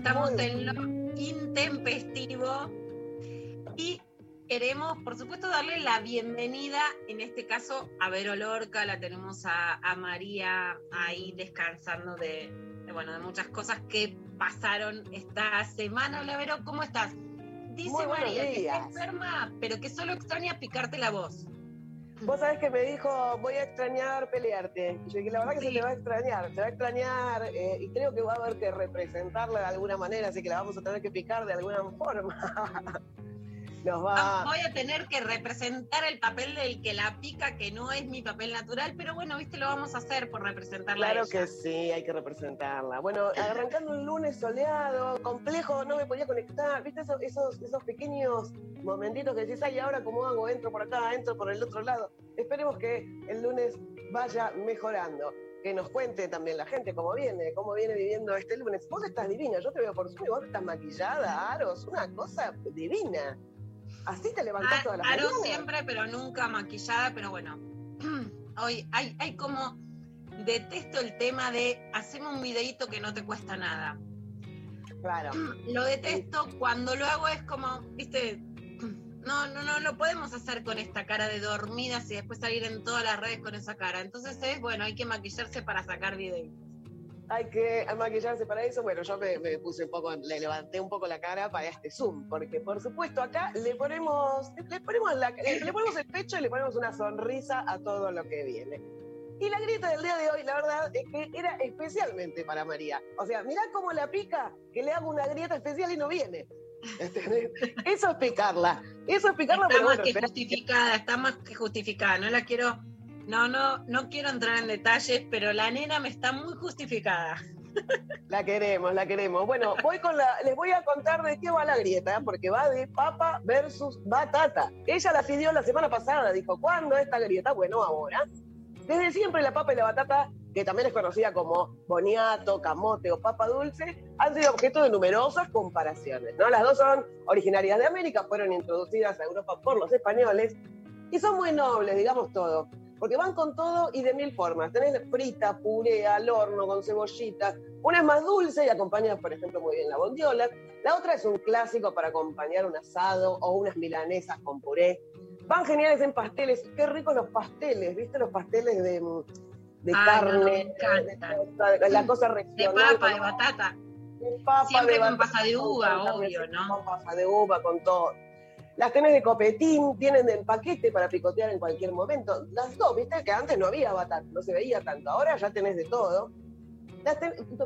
estamos en lo intempestivo y queremos, por supuesto, darle la bienvenida, en este caso, a Vero Lorca. La tenemos a, a María ahí descansando de, de, bueno, de muchas cosas que pasaron esta semana. Hola, Vero, ¿cómo estás? Dice María que está días. enferma, pero que solo extraña picarte la voz. Vos sabés que me dijo, voy a extrañar pelearte. Y yo dije, la verdad que Sí. se te va a extrañar, se va a extrañar eh, y creo que va a haber que representarla de alguna manera, así que la vamos a tener que picar de alguna forma. Nos Ah, va... Voy a tener que representar el papel del que la pica, que no es mi papel natural, pero bueno, viste, lo vamos a hacer por representarla. a Claro ella. que sí, hay que representarla. Bueno, arrancando un lunes soleado, complejo, no me podía conectar. ¿Viste esos, esos, esos pequeños momentitos que decís, ay, ahora cómo hago? Entro por acá, entro por el otro lado. Esperemos que el lunes vaya mejorando. Que nos cuente también la gente cómo viene, cómo viene viviendo este lunes. Vos estás divina, yo te veo por Zoom y vos estás maquillada, Aros, una cosa divina. Así te levantás Ah, todas las Aro mañanas. siempre, pero nunca maquillada, pero bueno. Hoy hay, hay como. Detesto el tema de hacemos un videíto que no te cuesta nada. Claro. Lo detesto cuando lo hago es como, viste, no, no, no lo podemos hacer con esta cara de dormidas y después salir en todas las redes con esa cara. Entonces es, bueno, hay que maquillarse para sacar videitos. Hay que maquillarse para eso. Bueno, yo me, me puse un poco, le levanté un poco la cara para este Zoom, porque por supuesto acá le ponemos, le ponemos, la- le, ponemos el pecho y le ponemos una sonrisa a todo lo que viene. Y la grieta del día de hoy, la verdad, es que era especialmente para María. O sea, mirá cómo la pica, que le hago una grieta especial y no viene. ¿Entendés? Eso es picarla. Eso es picarla, Está pero más bueno, que justificada, está más que justificada. No la quiero, no, no, no quiero entrar en detalles, pero la nena me está muy justificada. La queremos, la queremos. Bueno, voy con la, les voy a contar de qué va la grieta, porque va de papa versus batata. Ella la pidió la semana pasada, dijo, ¿cuándo esta grieta? Bueno, ahora. Desde siempre la papa y la batata, que también es conocida como boniato, camote o papa dulce, han sido objeto de numerosas comparaciones. ¿no? Las dos son originarias de América, fueron introducidas a Europa por los españoles y son muy nobles, digamos todo. Porque van con todo y de mil formas. Tenés frita, puré, al horno, con cebollitas. Una es más dulce y acompaña, por ejemplo, muy bien la bondiola. La otra es un clásico para acompañar un asado o unas milanesas con puré. Van geniales en pasteles. Qué ricos los pasteles, ¿viste? Los pasteles de, de Ay, no, no, carne, me de- de- de- la cosa De regional. papa, de con- batata. de papa, Siempre de con batata, pasa de uva, con obvio, ¿no? Con pasa de uva, con todo. Las tenés de copetín, tienen del paquete para picotear en cualquier momento. Las dos, viste que antes no había batata, no se veía tanto. Ahora ya tenés de todo. Las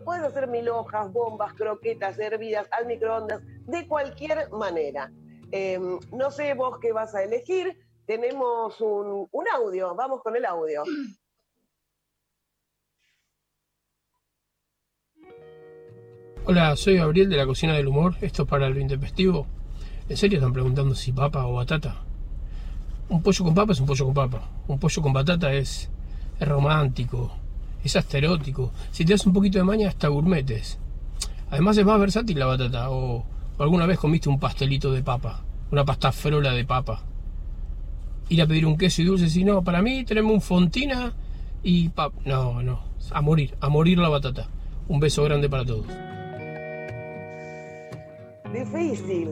puedes hacer mil hojas, bombas, croquetas, hervidas al microondas, de cualquier manera. Eh, no sé vos qué vas a elegir. Tenemos un, audio, vamos con el audio. Hola, soy Gabriel de la Cocina del Humor. Esto es para lo intempestivo. ¿En serio están preguntando si papa o batata? Un pollo con papa es un pollo con papa. Un pollo con batata es, es romántico, es hasta erótico. Si te das un poquito de maña, hasta gourmetes. Además es más versátil la batata. O, alguna vez comiste un pastelito de papa, una pasta frola de papa. Ir a pedir un queso y dulce, si no, para mí tenemos un fontina y pap. No, no, a morir, a morir la batata. Un beso grande para todos. Difícil,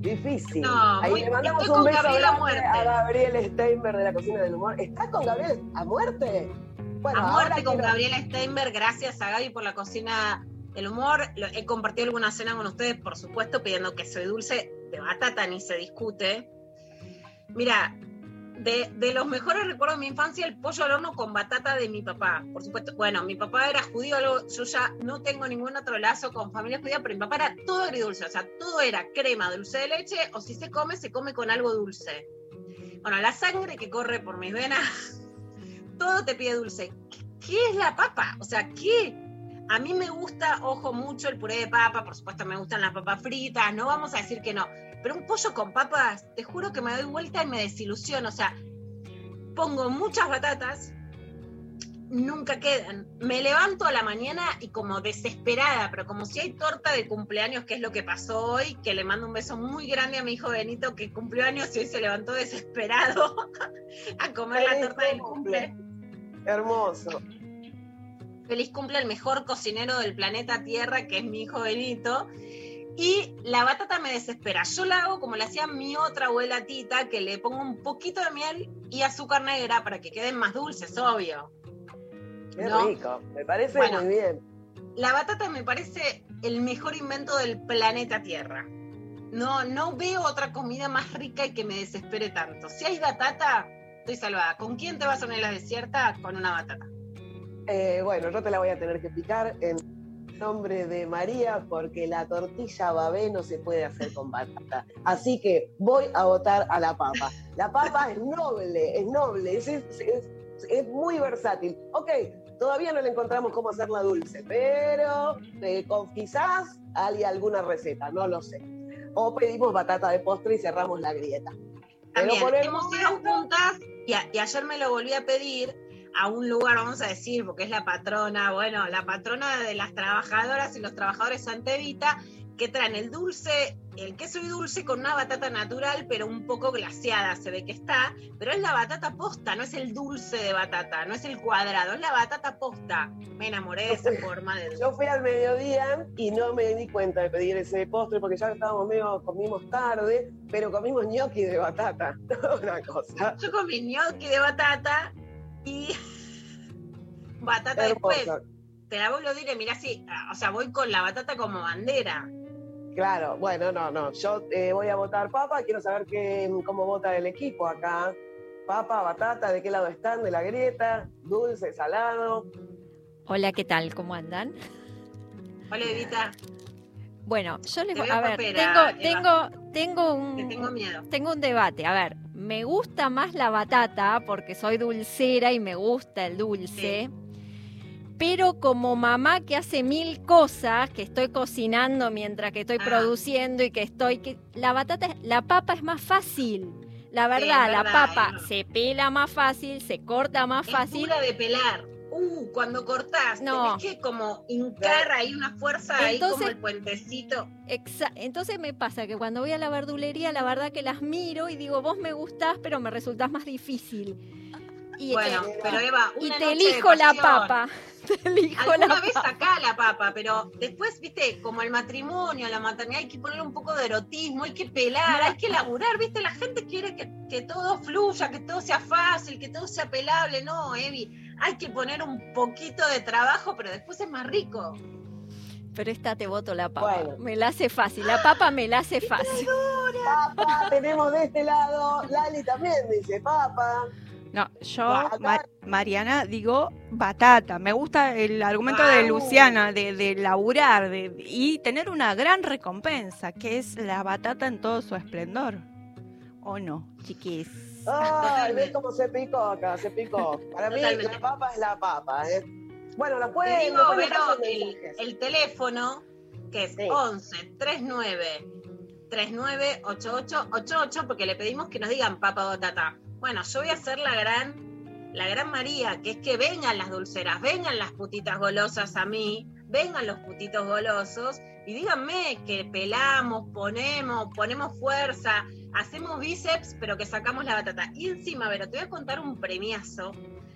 difícil. No, Ahí muy- le mandamos un beso Gabriel a a Gabriel Steinberg de la Cocina del Humor. ¿Estás con Gabriel a muerte? Bueno, a muerte con quiero- Gabriela Steinberg, gracias a Gaby por la cocina del humor. He compartido alguna cena con ustedes, por supuesto, pidiendo que soy dulce de batata, ni se discute. Mira, de, de los mejores recuerdos de mi infancia, el pollo al horno con batata de mi papá. Por supuesto, bueno, mi papá era judío, algo- yo ya no tengo ningún otro lazo con familia judía, pero mi papá era todo agridulce, o sea, todo era crema, dulce de leche, o si se come, se come con algo dulce. Bueno, la sangre que corre por mis venas, todo te pide dulce. ¿Qué es la papa? O sea, ¿qué? A mí me gusta, ojo, mucho el puré de papa, por supuesto me gustan las papas fritas, no vamos a decir que no. Pero un pollo con papas, te juro que me doy vuelta y me desilusiono. O sea, pongo muchas batatas, nunca quedan. Me levanto a la mañana y como desesperada, pero como si hay torta de cumpleaños, que es lo que pasó hoy, que le mando un beso muy grande a mi hijo Benito, que cumplió años y hoy se levantó desesperado a comer la torta del cumple. cumple. Hermoso. Feliz cumple el mejor cocinero del planeta Tierra, que es mi hijo Benito. Y la batata me desespera. Yo la hago como la hacía mi otra abuela Tita, que le pongo un poquito de miel y azúcar negra para que queden más dulces, obvio. Qué ¿No? rico. Me parece Bueno. muy bien. La batata me parece el mejor invento del planeta Tierra. No, no veo otra comida más rica y que me desespere tanto. Si hay batata, estoy salvada. ¿Con quién te vas a unir a la desierta? Con una batata. Eh, bueno, yo te la voy a tener que picar en nombre de María porque la tortilla babé no se puede hacer con batata. Así que voy a votar a la papa. La papa es noble, es noble, es, es- es- es muy versátil. Ok, todavía no le encontramos cómo hacerla dulce, pero eh, con quizás hay alguna receta, no lo sé. O pedimos batata de postre y cerramos la grieta. Pero También hemos ido juntas y, a- y ayer me lo volví a pedir a un lugar, vamos a decir, porque es la patrona, bueno, la patrona de las trabajadoras y los trabajadores Santa Evita, que traen el dulce, el queso y dulce con una batata natural, pero un poco glaseada, se ve que está, pero es la batata posta, no es el dulce de batata, no es el cuadrado, es la batata posta. Me enamoré de esa forma de dulce. Yo fui al mediodía y no me di cuenta de pedir ese postre porque ya estábamos medio, comimos tarde, pero comimos ñoqui de batata. Una cosa. Yo comí gnocchi de batata y batata después. Te la vuelvo a decir, mirá si, o sea, voy con la batata como bandera. Claro, bueno, no, no. Yo eh, voy a votar papa, quiero saber qué, cómo vota el equipo acá. Papa, batata, ¿de qué lado están? ¿De la grieta? ¿Dulce, salado? Hola, ¿qué tal? ¿Cómo andan? Hola, Evita, Bueno, yo les voy a ver, papera, tengo, tengo, tengo un, tengo miedo. tengo un debate. A ver, me gusta más la batata porque soy dulcera y me gusta el dulce. Pero como mamá que hace mil cosas, que estoy cocinando mientras que estoy Ah. produciendo y que estoy... Que, la batata, la papa es más fácil. La Sí, verdad, la papa es- se pela más fácil, se corta más Es fácil. dura de pelar. Uh, cuando cortás, No. tenés que como hincar ahí una fuerza ahí como Entonces- el puentecito. Exa- Entonces me pasa que cuando voy a la verdulería, la verdad que las miro y digo, vos me gustás, pero me resultás más difícil. Y, Bueno, te, pero Eva, y una te noche de elijo la papa. Te elijo la Alguna vez papa. acá la papa, pero después, viste, como el matrimonio, la maternidad, hay que ponerle un poco de erotismo, hay que pelar, hay que laburar, viste, la gente quiere que, que todo fluya, que todo sea fácil, que todo sea pelable, no, Evi, hay que poner un poquito de trabajo, pero después es más rico. Pero esta te voto la papa. Bueno. Me la hace fácil. La papa me la hace fácil. Papa, tenemos de este lado. Lali también dice papa. No, yo, Ma- Mariana, digo batata. Me gusta el argumento de Wow. Luciana de, de laburar de- y tener una gran recompensa, que es la batata en todo su esplendor. ¿O no, chiquis? Ay, ves cómo se picó acá, se picó. Para mí Totalmente. la papa es la papa, ¿eh? Bueno, la Te pueden, digo, Vero, pasar el, teléfono, que es Sí. 11 39 39 88 88, porque le pedimos que nos digan papa o batata. Bueno, yo voy a hacer la gran, la gran María, que es que vengan las dulceras, vengan las putitas golosas a mí, vengan los putitos golosos y díganme que pelamos, ponemos, ponemos fuerza, hacemos bíceps, pero que sacamos la batata. Y encima, pero te voy a contar un premiazo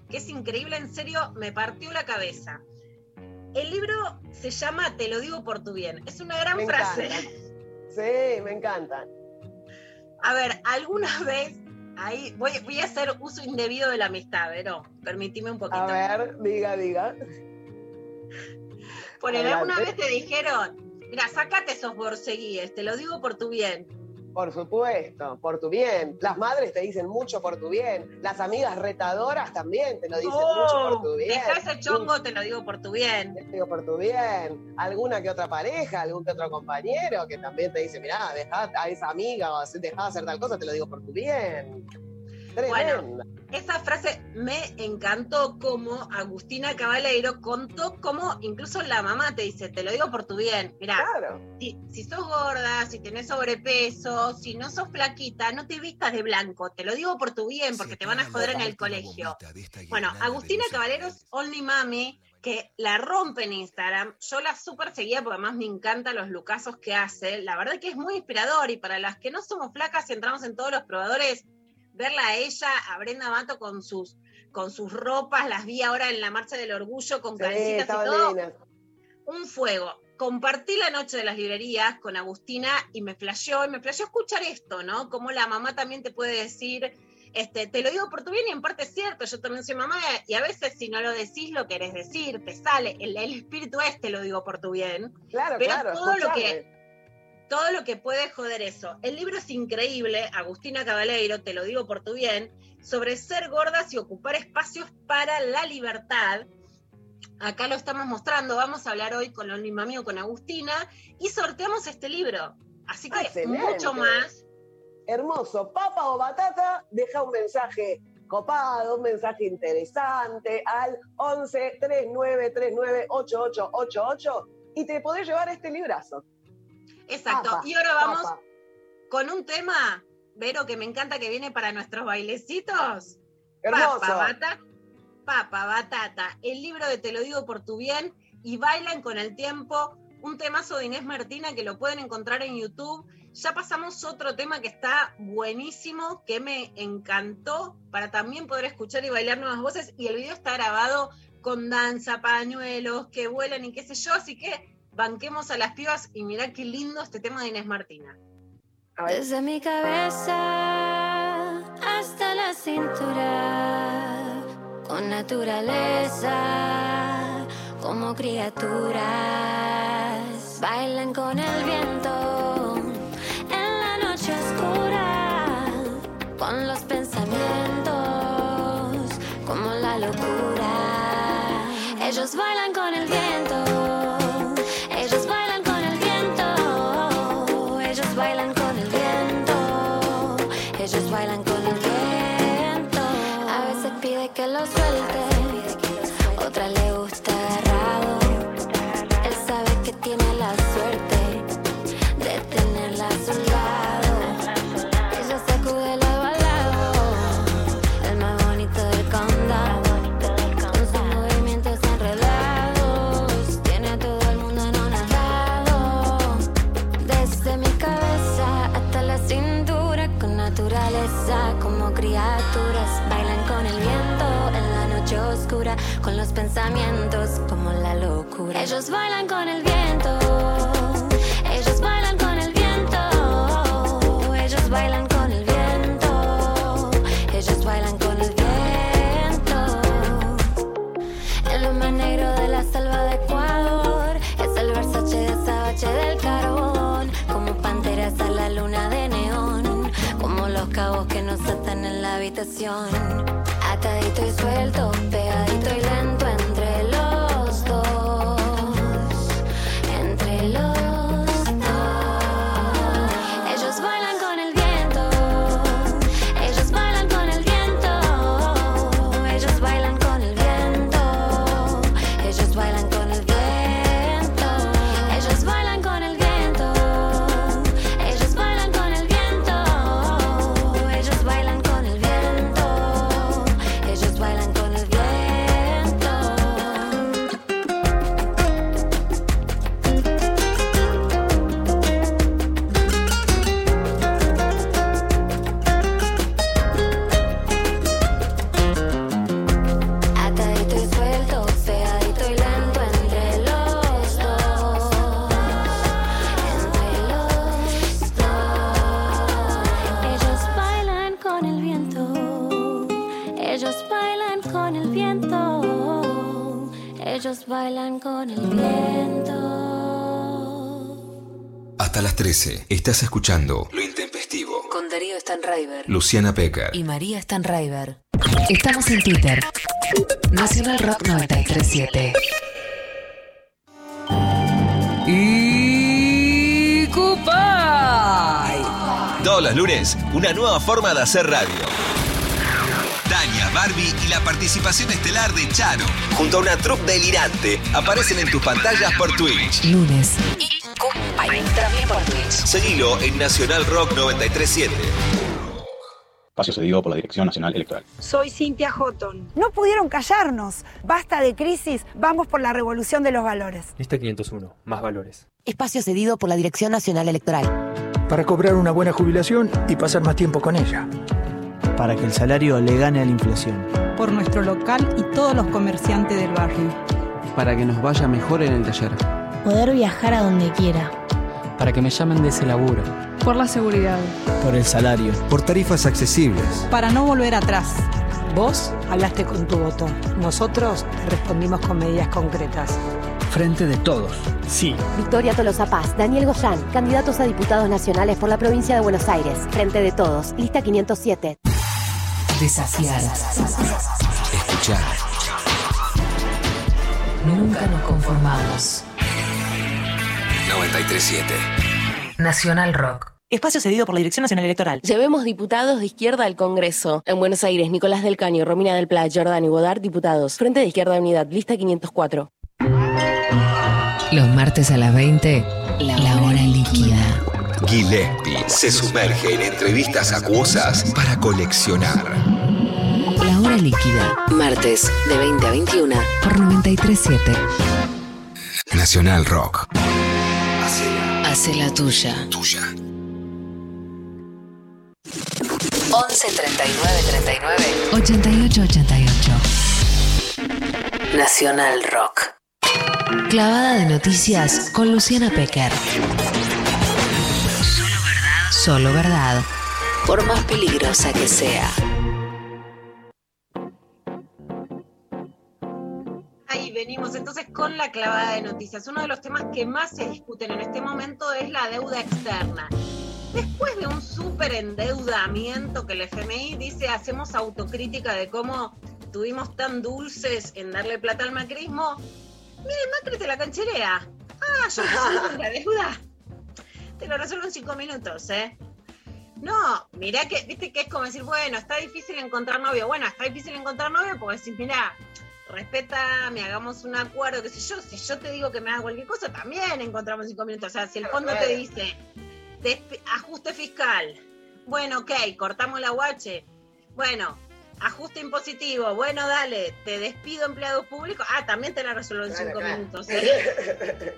que es increíble, en serio, me partió la cabeza. El libro se llama Te lo digo por tu bien. Es una gran Me frase. encanta. Sí, me encanta. A ver, alguna vez, ahí voy, voy a hacer uso indebido de la amistad, pero permitime un poquito. A ver, diga, diga. Ponele, ¿alguna vez te dijeron, mira, sacate esos borseguíes, te lo digo por tu bien? Por supuesto, por tu bien. Las madres te dicen mucho por tu bien. Las amigas retadoras también te lo dicen mucho por tu bien. Deja ese chongo, te lo digo por tu bien. Te digo por tu bien. Alguna que otra pareja, algún que otro compañero que también te dice, mirá, dejá a esa amiga o dejá de hacer tal cosa, te lo digo por tu bien. Tremenda. Esa frase me encantó como Agustina Cabaleiro contó cómo incluso la mamá te dice, te lo digo por tu bien. Claro. si, si sos gorda, si tenés sobrepeso, si no sos flaquita, no te vistas de blanco. Te lo digo por tu bien, porque te van a joder en el colegio. Bueno, Agustina Caballero es Only Mami, que la rompe en Instagram. Yo la súper seguía porque además me encantan los lucazos que hace. La verdad que es muy inspirador y para las que no somos flacas y entramos en todos los probadores, verla a ella, a Brenda Mato con sus, con sus ropas, las vi ahora en la Marcha del Orgullo con Sí, calcitas y todo un fuego. Compartí la noche de las librerías con Agustina y me flasheó, y me flasheó escuchar esto, ¿no? Como la mamá también te puede decir, este, te lo digo por tu bien y en parte es cierto, yo también soy mamá y a veces si no lo decís lo querés decir, te sale, el, el espíritu es te lo digo por tu bien, Claro, Pero claro. todo lo que-. Todo lo que puede joder eso. El libro es increíble, Agustina Cabaleiro, te lo digo por tu bien, sobre ser gordas y ocupar espacios para la libertad. Acá lo estamos mostrando, vamos a hablar hoy con Only Mami o con Agustina y sorteamos este libro. Así que Excelente. mucho más. Hermoso. Papa o batata, deja un mensaje copado, un mensaje interesante al 11 39 39 8888 y te podés llevar este librazo. Exacto. Papa, y ahora vamos papa. con un tema, Vero, que me encanta que viene para nuestros bailecitos. Hermoso. Papa, batata, papa, batata, el libro de Te lo digo por tu bien y bailan con el tiempo, un temazo de Inés Martina que lo pueden encontrar en YouTube. Ya pasamos otro tema que está buenísimo, que me encantó para también poder escuchar y bailar nuevas voces y el video está grabado con danza, pañuelos, que vuelan y qué sé yo, así que banquemos a las pibas y mirá qué lindo este tema de Inés Martina. A ver. Desde mi cabeza hasta la cintura, con naturaleza como criaturas, bailan con el viento en la noche oscura, con los pensamientos como la locura. Ellos bailan con el viento, Ellos bailan con el viento, ellos bailan con el viento, ellos bailan con el viento, ellos bailan con el viento. El hombre negro de la selva de Ecuador es el Versace de Sabache del carbón. Como panteras a la luna de neón, como los cabos que nos atan en la habitación. Atadito y suelto, pegadito y lento estás escuchando Lo Intempestivo. Con Darío Stanraiver Luciana Pecker. y María Stanraiver. Estamos en Twitter. Nacional Rock 937. Y Cupay. Todos los lunes, una nueva forma de hacer radio. Daña, Barbie y la participación estelar de Charo, junto a una troupe delirante, aparecen en tus pantallas por Twitch. Lunes. Y Cupay. También por Twitch. Seguilo en Nacional Rock 937. Espacio cedido por la Dirección Nacional Electoral. Soy Cintia Houghton. No pudieron callarnos. Basta de crisis, vamos por la revolución de los valores. Lista 501, más valores. Espacio cedido por la Dirección Nacional Electoral. Para cobrar una buena jubilación y pasar más tiempo con ella. Para que el salario le gane a la inflación. Por nuestro local y todos los comerciantes del barrio. Para que nos vaya mejor en el taller. Poder viajar a donde quiera. Para que me llamen de ese laburo. Por la seguridad. Por el salario. Por tarifas accesibles. Para no volver atrás. Vos hablaste con tu voto. Nosotros respondimos con medidas concretas. Frente de todos. Sí. Victoria Tolosa Paz, Daniel Goyán, candidatos a diputados nacionales por la provincia de Buenos Aires. Frente de todos, lista 507. Desafiar. Escuchar. Nunca nos conformamos. 937. Nacional Rock. Espacio cedido por la Dirección Nacional Electoral. Llevemos diputados de izquierda al Congreso. En Buenos Aires, Nicolás del Caño, Romina del Pla, Jordán y Godard, diputados. Frente de Izquierda Unidad, lista 504. Los martes a las 20, la hora líquida. Gillespie se sumerge en entrevistas acuosas para coleccionar. La hora líquida. Martes de 20 a 21 por 937. Nacional Rock. Hace la tuya. Tuya. 11 39 39 88 88. Nacional Rock. Clavada de noticias con Luciana Pecker. Solo verdad. Solo verdad. Por más peligrosa que sea. Ahí venimos entonces con la clavada de noticias. Uno de los temas que más se discuten en este momento es la deuda externa. Después de un súper endeudamiento que el FMI dice, hacemos autocrítica de cómo tuvimos tan dulces en darle plata al macrismo. Mire, Macri te la cancherea. Ah, yo la deuda. Te lo resuelvo en cinco minutos, ¿eh? No, mirá que, viste que es como decir, bueno, está difícil encontrar novio. Bueno, está difícil encontrar novio porque decís, mirá, respétame, hagamos un acuerdo, qué sé yo. Si yo te digo que me haga cualquier cosa, también encontramos cinco minutos. O sea, si el fondo te dice, ajuste fiscal, bueno, ok, cortamos la guache. Bueno, ajuste impositivo, bueno, dale, te despido empleados públicos. Ah, también te la resuelvo en cinco minutos. ¿eh?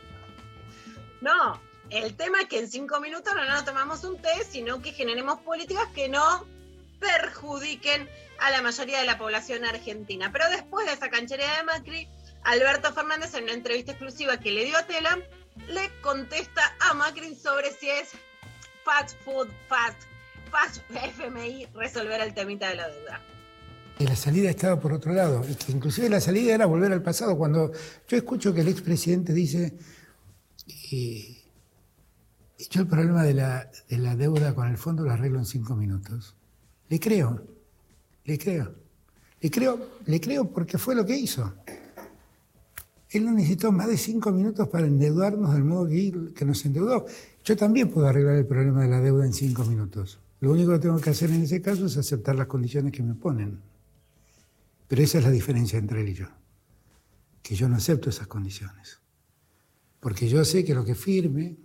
No, el tema es que en cinco minutos no nos tomamos un té, sino que generemos políticas que no perjudiquen a la mayoría de la población argentina. Pero después de esa canchería de Macri, Alberto Fernández en una entrevista exclusiva que le dio a Tela, le contesta a Macri sobre si es fast food, fast, fast FMI resolver el temita de la deuda. Y la salida estaba por otro lado, y inclusive la salida era volver al pasado. Cuando yo escucho que el expresidente dice, eh, yo el problema de la deuda con el fondo lo arreglo en cinco minutos, le creo, le creo, le creo, le creo porque fue lo que hizo. Él no necesitó más de cinco minutos para endeudarnos del modo que, nos endeudó. Yo también puedo arreglar el problema de la deuda en cinco minutos. Lo único que tengo que hacer en ese caso es aceptar las condiciones que me ponen. Pero esa es la diferencia entre él y yo. Que yo no acepto esas condiciones. Porque yo sé que lo que firme,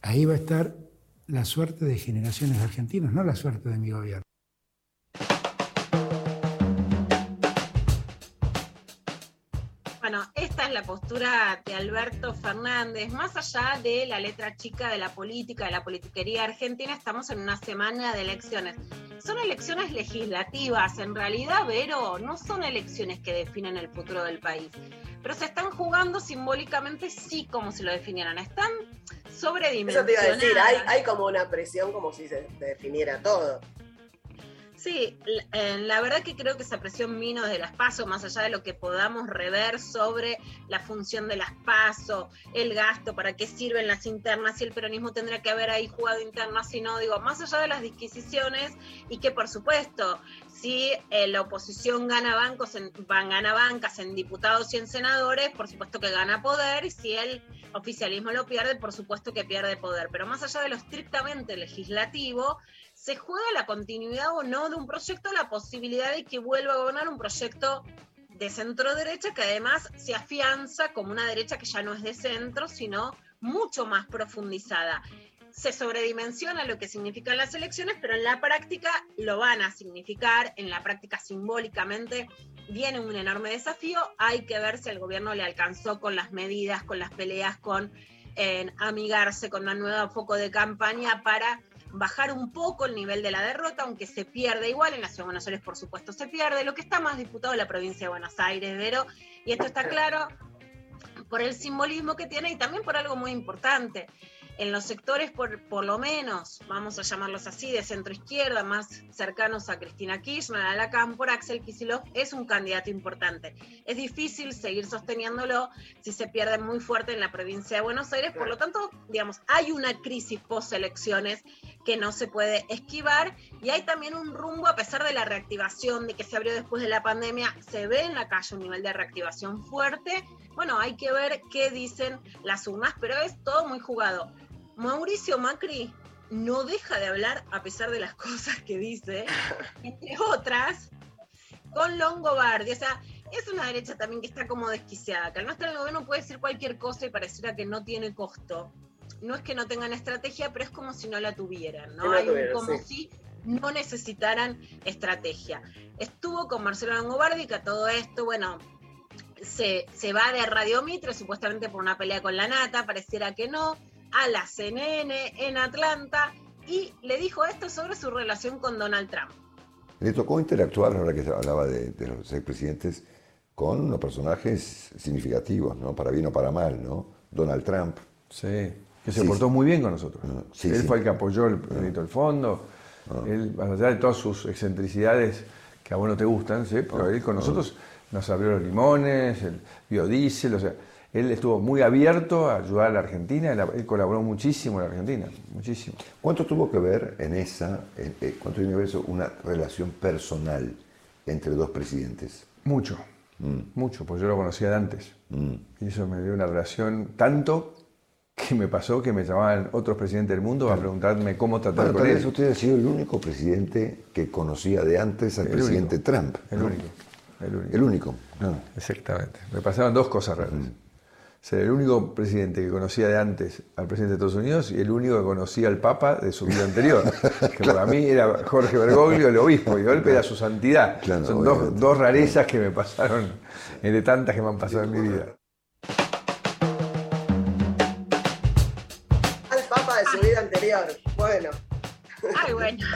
ahí va a estar la suerte de generaciones de argentinos, no la suerte de mi gobierno. Bueno, esta es la postura de Alberto Fernández. Más allá de la letra chica de la política, de la politiquería argentina, estamos en una semana de elecciones. Son elecciones legislativas, en realidad, Vero, no son elecciones que definen el futuro del país. Pero se están jugando simbólicamente, sí, como si lo definieran. Están sobredimensionadas. Eso te iba a decir, hay, hay como una presión como si se definiera todo. Sí, eh, la verdad que creo que esa presión vino desde las PASO, más allá de lo que podamos rever sobre la función de las PASO, el gasto, para qué sirven las internas, si el peronismo tendría que haber ahí jugado internas, si no, digo, más allá de las disquisiciones y que por supuesto, si eh, la oposición gana bancos en, van, gana bancas en diputados y en senadores, por supuesto que gana poder, y si el oficialismo lo pierde, por supuesto que pierde poder. Pero más allá de lo estrictamente legislativo, se juega la continuidad o no de un proyecto, la posibilidad de que vuelva a gobernar un proyecto de centro derecha que además se afianza como una derecha que ya no es de centro, sino mucho más profundizada. Se sobredimensiona lo que significan las elecciones, pero en la práctica lo van a significar, en la práctica simbólicamente viene un enorme desafío, hay que ver si el gobierno le alcanzó con las medidas, con las peleas, con amigarse con una nueva foco de campaña para bajar un poco el nivel de la derrota, aunque se pierde igual, en la Ciudad de Buenos Aires por supuesto se pierde, lo que está más disputado es la provincia de Buenos Aires, Vero, y esto está claro por el simbolismo que tiene y también por algo muy importante. En los sectores, por, por lo menos, vamos a llamarlos así, de centro izquierda, más cercanos a Cristina Kirchner, a la Cámpora, Axel Kicillof es un candidato importante. Es difícil seguir sosteniéndolo si se pierde muy fuerte en la provincia de Buenos Aires, por lo tanto, digamos, hay una crisis post-elecciones que no se puede esquivar y hay también un rumbo, a pesar de la reactivación de que se abrió después de la pandemia, se ve en la calle un nivel de reactivación fuerte. Bueno, hay que ver qué dicen las urnas, pero es todo muy jugado. Mauricio Macri no deja de hablar a pesar de las cosas que dice, entre otras, con Longobardi. O sea, es una derecha también que está como desquiciada, que al no estar en el gobierno puede decir cualquier cosa y pareciera que no tiene costo. No es que no tengan estrategia, pero es como si no la tuvieran, ¿no? Hay un tuvieran, como sí. si no necesitaran estrategia. Estuvo con Marcelo Longobardi, que a todo esto, bueno, se, se va de Radio Mitre, supuestamente por una pelea con la Nata, pareciera que no, a la CNN en Atlanta, y le dijo esto sobre su relación con Donald Trump. Le tocó interactuar, ahora que se hablaba de, de los expresidentes, con unos personajes significativos, ¿no? Para bien o para mal, ¿no? Donald Trump. Sí, que se portó muy bien con nosotros. sí, él sí. fue el que apoyó el proyecto del fondo. Él, más allá de todas sus excentricidades que a vos no te gustan, ¿sí? pero él con nosotros nos abrió los limones, el biodiesel, o sea, él estuvo muy abierto a ayudar a la Argentina, él, colaboró muchísimo en la Argentina, muchísimo. ¿Cuánto tuvo que ver en esa, en- eh, cuánto tiene que ver eso, una relación personal entre dos presidentes? Mucho, mucho, pues yo lo conocía de antes. Y eso me dio una relación tanto que me pasó que me llamaban otros presidentes del mundo a preguntarme cómo tratar Bueno, con tal él. usted ha sido el único presidente que conocía de antes al El presidente único. Trump. El ¿no? único. El único. El único. no. Exactamente. Me pasaron dos cosas raras. Ser el único presidente que conocía de antes al presidente de Estados Unidos y el único que conocía al Papa de su vida anterior. que para mí era Jorge Bergoglio, el obispo, y Golpe era su santidad. Claro, Son dos, rarezas que me pasaron, eh, de tantas que me han pasado en mi vida. Ay, bueno.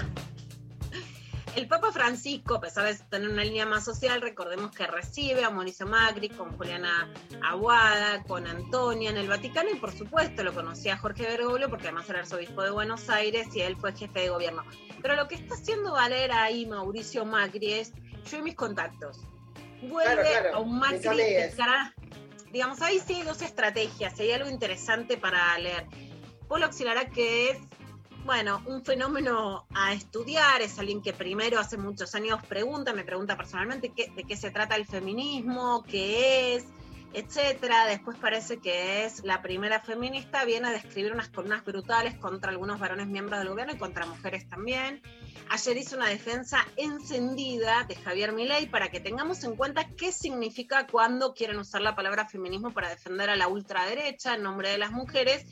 El Papa Francisco, a pesar de tener una línea más social, recordemos que recibe a Mauricio Macri con Juliana Aguada, con Antonia en el Vaticano y por supuesto lo conocía Jorge Bergoglio porque además era arzobispo de Buenos Aires y él fue jefe de gobierno. Pero lo que está haciendo valer ahí Mauricio Macri es yo y mis contactos. Vuelve Claro, claro, a un Macri que cara- digamos, ahí sí hay dos estrategias, hay algo interesante para leer. Polo Auxiliará que es bueno, un fenómeno a estudiar, es alguien que primero hace muchos años pregunta, me pregunta personalmente de qué se trata el feminismo, qué es, etcétera. Después parece que es la primera feminista, viene a describir unas columnas brutales contra algunos varones miembros del gobierno y contra mujeres también. Ayer hizo una defensa encendida de Javier Milei para que tengamos en cuenta qué significa cuando quieren usar la palabra feminismo para defender a la ultraderecha en nombre de las mujeres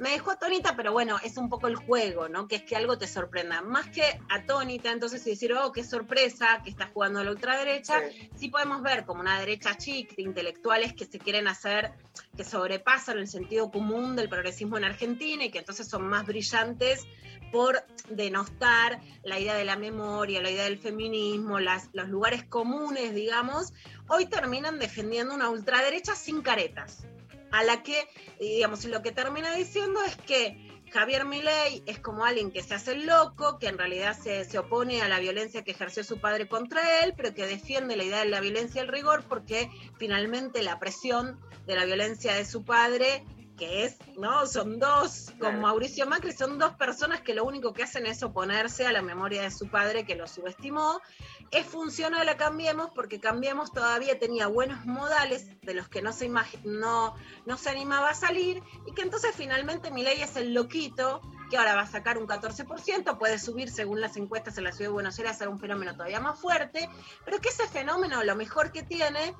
me dejó atónita, pero bueno, es un poco el juego, ¿no? Que es que algo te sorprenda. Más que atónita, entonces, y decir, oh, qué sorpresa que está jugando la ultraderecha, sí. podemos ver como una derecha chic de intelectuales que se quieren hacer, que sobrepasan el sentido común del progresismo en Argentina y que entonces son más brillantes por denostar la idea de la memoria, la idea del feminismo, las, los lugares comunes, digamos, hoy terminan defendiendo una ultraderecha sin caretas a la que, digamos, lo que termina diciendo es que Javier Milei es como alguien que se hace loco, que en realidad se, se, opone a la violencia que ejerció su padre contra él, pero que defiende la idea de la violencia y el rigor porque finalmente la presión de la violencia de su padre que es, ¿no? Son dos, con Mauricio Macri, son dos personas que lo único que hacen es oponerse a la memoria de su padre que lo subestimó. Es funcional a Cambiemos porque Cambiemos todavía tenía buenos modales de los que no se, no, no se animaba a salir y que entonces finalmente ley es el loquito que ahora va a sacar un 14%, puede subir según las encuestas en la ciudad de Buenos Aires a ser un fenómeno todavía más fuerte, pero que ese fenómeno lo mejor que tiene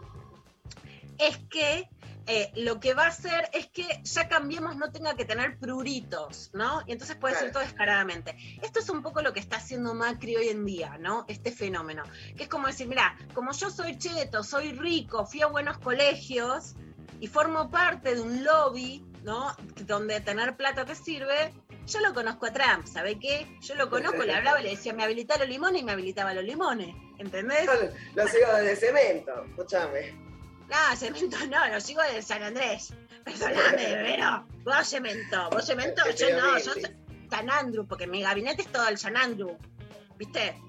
es que eh, lo que va a hacer es que ya cambiemos, no tenga que tener pruritos, ¿no? Y entonces puede ser todo descaradamente. Esto es un poco lo que está haciendo Macri hoy en día, ¿no? Este fenómeno. Que es como decir, mira, como yo soy cheto, soy rico, fui a buenos colegios y formo parte de un lobby, ¿no? Donde tener plata te sirve. Yo lo conozco a Trump, ¿sabe qué? Yo lo conozco, le hablaba y le decía, me habilita los limones y me habilitaba los limones, ¿entendés? Lo sigo de cemento, escúchame. No, cemento no, lo sigo de San Andrés. Perdóname, pero vos cemento, vos cemento, yo no, yo San Andrew, porque mi gabinete es todo el San Andrew, ¿viste?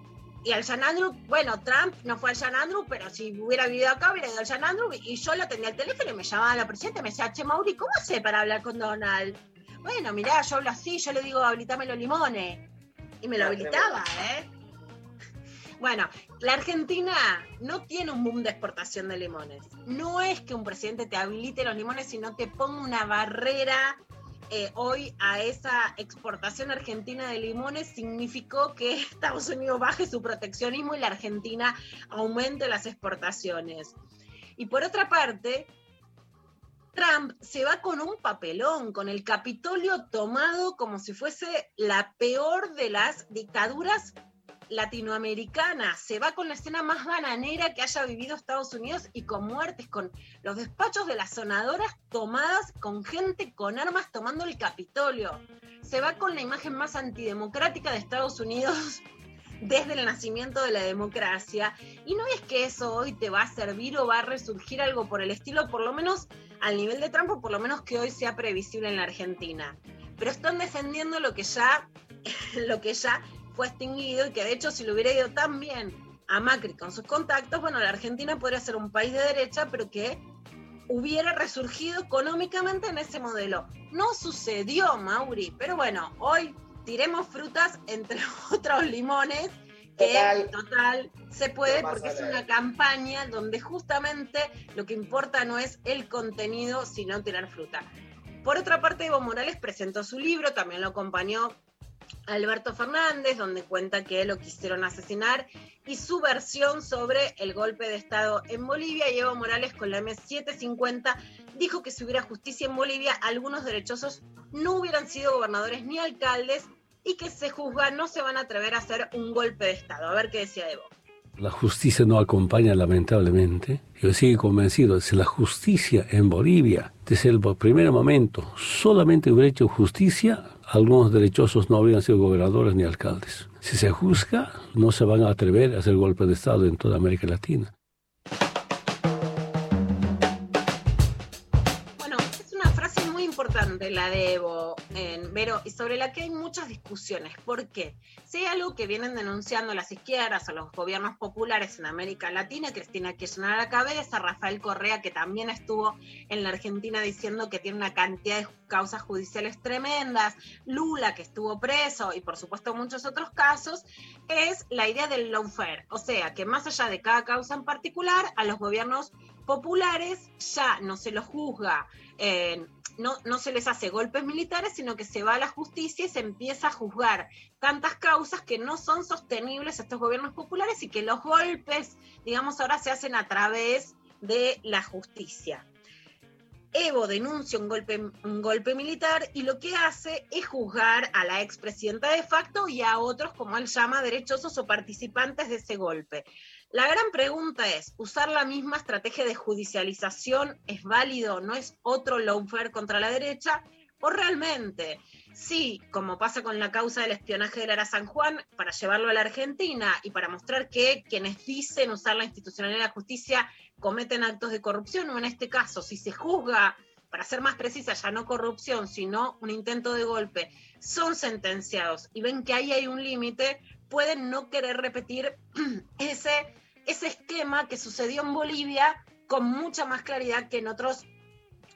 Y el San Andrew, bueno, Trump no fue al San Andrew, pero si hubiera vivido acá, hubiera ido al San Andrew y yo lo tenía el teléfono y me llamaba la presidenta y me decía, che, Mauri, ¿cómo hace para hablar con Donald? Bueno, mirá, yo hablo así, yo le digo, habilitame los limones. Y me lo habilitaba, ¿eh? Bueno, la Argentina no tiene un boom de exportación de limones. No es que un presidente te habilite los limones, sino te ponga una barrera eh, hoy a esa exportación argentina de limones significó que Estados Unidos baje su proteccionismo y la Argentina aumente las exportaciones. Y por otra parte, Trump se va con un papelón, con el Capitolio tomado como si fuese la peor de las dictaduras latinoamericana, se va con la escena más bananera que haya vivido Estados Unidos y con muertes, con los despachos de las sonadoras tomadas, con gente con armas tomando el Capitolio. Se va con la imagen más antidemocrática de Estados Unidos desde el nacimiento de la democracia. Y no es que eso hoy te va a servir o va a resurgir algo por el estilo, por lo menos al nivel de Trump, o por lo menos que hoy sea previsible en la Argentina. Pero están defendiendo lo que ya, lo que ya fue extinguido y que de hecho si lo hubiera ido tan bien a Macri con sus contactos, bueno, la Argentina podría ser un país de derecha, pero que hubiera resurgido económicamente en ese modelo. No sucedió, Mauri, pero bueno, hoy tiremos frutas entre otros limones que total, total se puede porque es una campaña donde justamente lo que importa no es el contenido, sino tener fruta. Por otra parte, Evo Morales presentó su libro, también lo acompañó Alberto Fernández, donde cuenta que lo quisieron asesinar, y su versión sobre el golpe de Estado en Bolivia. Y Evo Morales, con la M750, dijo que si hubiera justicia en Bolivia, algunos derechosos no hubieran sido gobernadores ni alcaldes y que se juzga no se van a atrever a hacer un golpe de Estado. A ver qué decía Evo. La justicia no acompaña lamentablemente. Yo sigo convencido, si la justicia en Bolivia, desde el primer momento, solamente hubiera hecho justicia, algunos derechosos no habrían sido gobernadores ni alcaldes. Si se juzga, no se van a atrever a hacer golpe de Estado en toda América Latina. Importante la de Evo, en Vero, y sobre la que hay muchas discusiones. ¿Por qué? Si hay algo que vienen denunciando las izquierdas o los gobiernos populares en América Latina, Cristina Kirchner a la cabeza, Rafael Correa, que también estuvo en la Argentina diciendo que tiene una cantidad de causas judiciales tremendas, Lula, que estuvo preso, y por supuesto muchos otros casos, es la idea del lawfare. O sea, que más allá de cada causa en particular, a los gobiernos populares ya no se los juzga. Eh, no, no se les hace golpes militares, sino que se va a la justicia y se empieza a juzgar tantas causas que no son sostenibles estos gobiernos populares y que los golpes, digamos, ahora se hacen a través de la justicia. Evo denuncia un golpe, un golpe militar y lo que hace es juzgar a la expresidenta de facto y a otros, como él llama, derechosos o participantes de ese golpe. La gran pregunta es, ¿usar la misma estrategia de judicialización es válido? ¿No es otro lawfare contra la derecha? ¿O realmente, sí, como pasa con la causa del espionaje de Lara San Juan, para llevarlo a la Argentina y para mostrar que quienes dicen usar la institucionalidad de la justicia cometen actos de corrupción, o en este caso, si se juzga para ser más precisa, ya no corrupción, sino un intento de golpe, son sentenciados y ven que ahí hay un límite, pueden no querer repetir ese, ese esquema que sucedió en Bolivia con mucha más claridad que en otros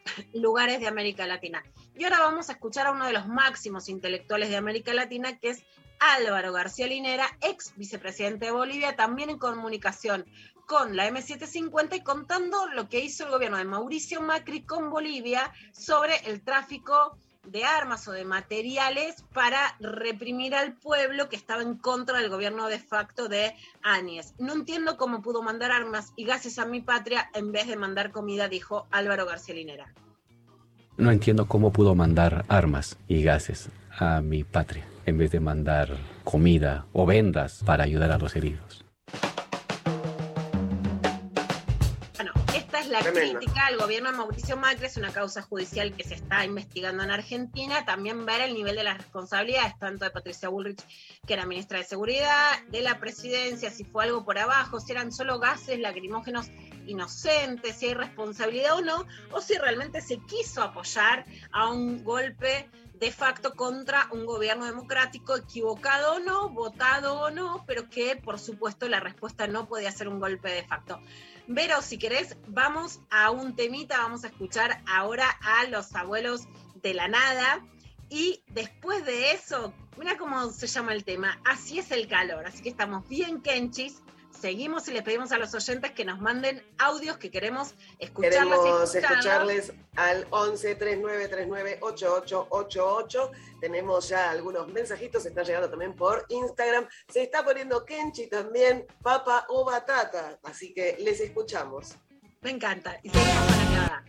lugares de América Latina. Y ahora vamos a escuchar a uno de los máximos intelectuales de América Latina, que es Álvaro García Linera, ex vicepresidente de Bolivia, también en comunicación con la M750 y contando lo que hizo el gobierno de Mauricio Macri con Bolivia sobre el tráfico de armas o de materiales para reprimir al pueblo que estaba en contra del gobierno de facto de Áñez. No entiendo cómo pudo mandar armas y gases a mi patria en vez de mandar comida, dijo Álvaro García Linera. No entiendo cómo pudo mandar armas y gases a mi patria en vez de mandar comida o vendas para ayudar a los heridos. La crítica al gobierno de Mauricio Macri, es una causa judicial que se está investigando en Argentina, también ver el nivel de las responsabilidades, tanto de Patricia Bullrich, que era ministra de Seguridad, de la presidencia, si fue algo por abajo, si eran solo gases lacrimógenos inocentes, si hay responsabilidad o no, o si realmente se quiso apoyar a un golpe de facto contra un gobierno democrático equivocado o no, votado o no, pero que por supuesto la respuesta no podía ser un golpe de facto. Vero, si querés, vamos a un temita, vamos a escuchar ahora a los abuelos de la nada. Y después de eso, mira cómo se llama el tema, así es el calor. Así que estamos bien kenchis, seguimos y les pedimos a los oyentes que nos manden audios que queremos escucharles. Queremos escucharles al 11 39 39 8888. Tenemos ya algunos mensajitos, está llegando también por Instagram. Se está poniendo Kenchi también, papa o batata. Así que les escuchamos. Me encanta. Y seguimos con la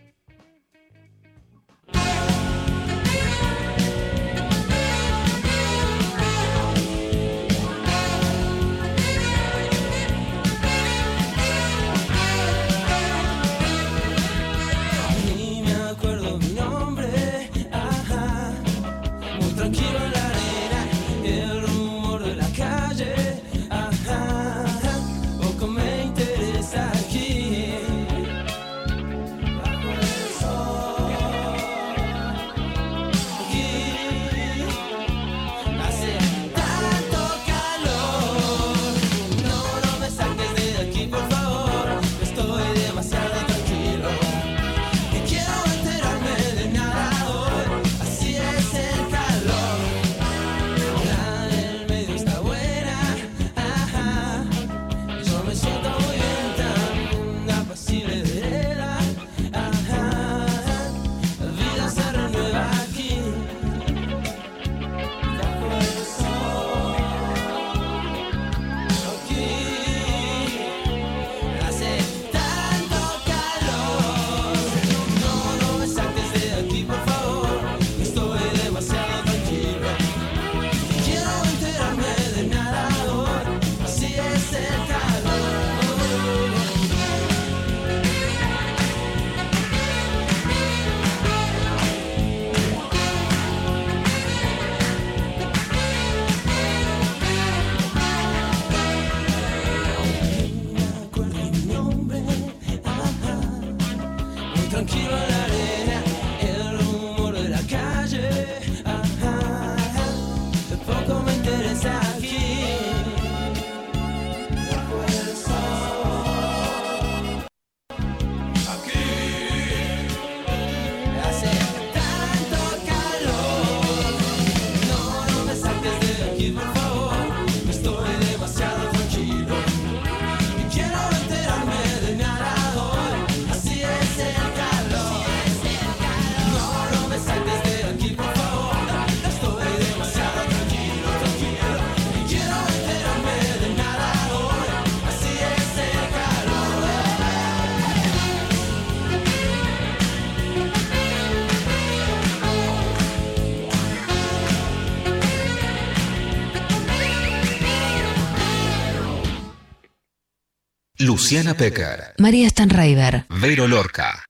Luciana Pecker. María Stanraiver. Vero Lorca.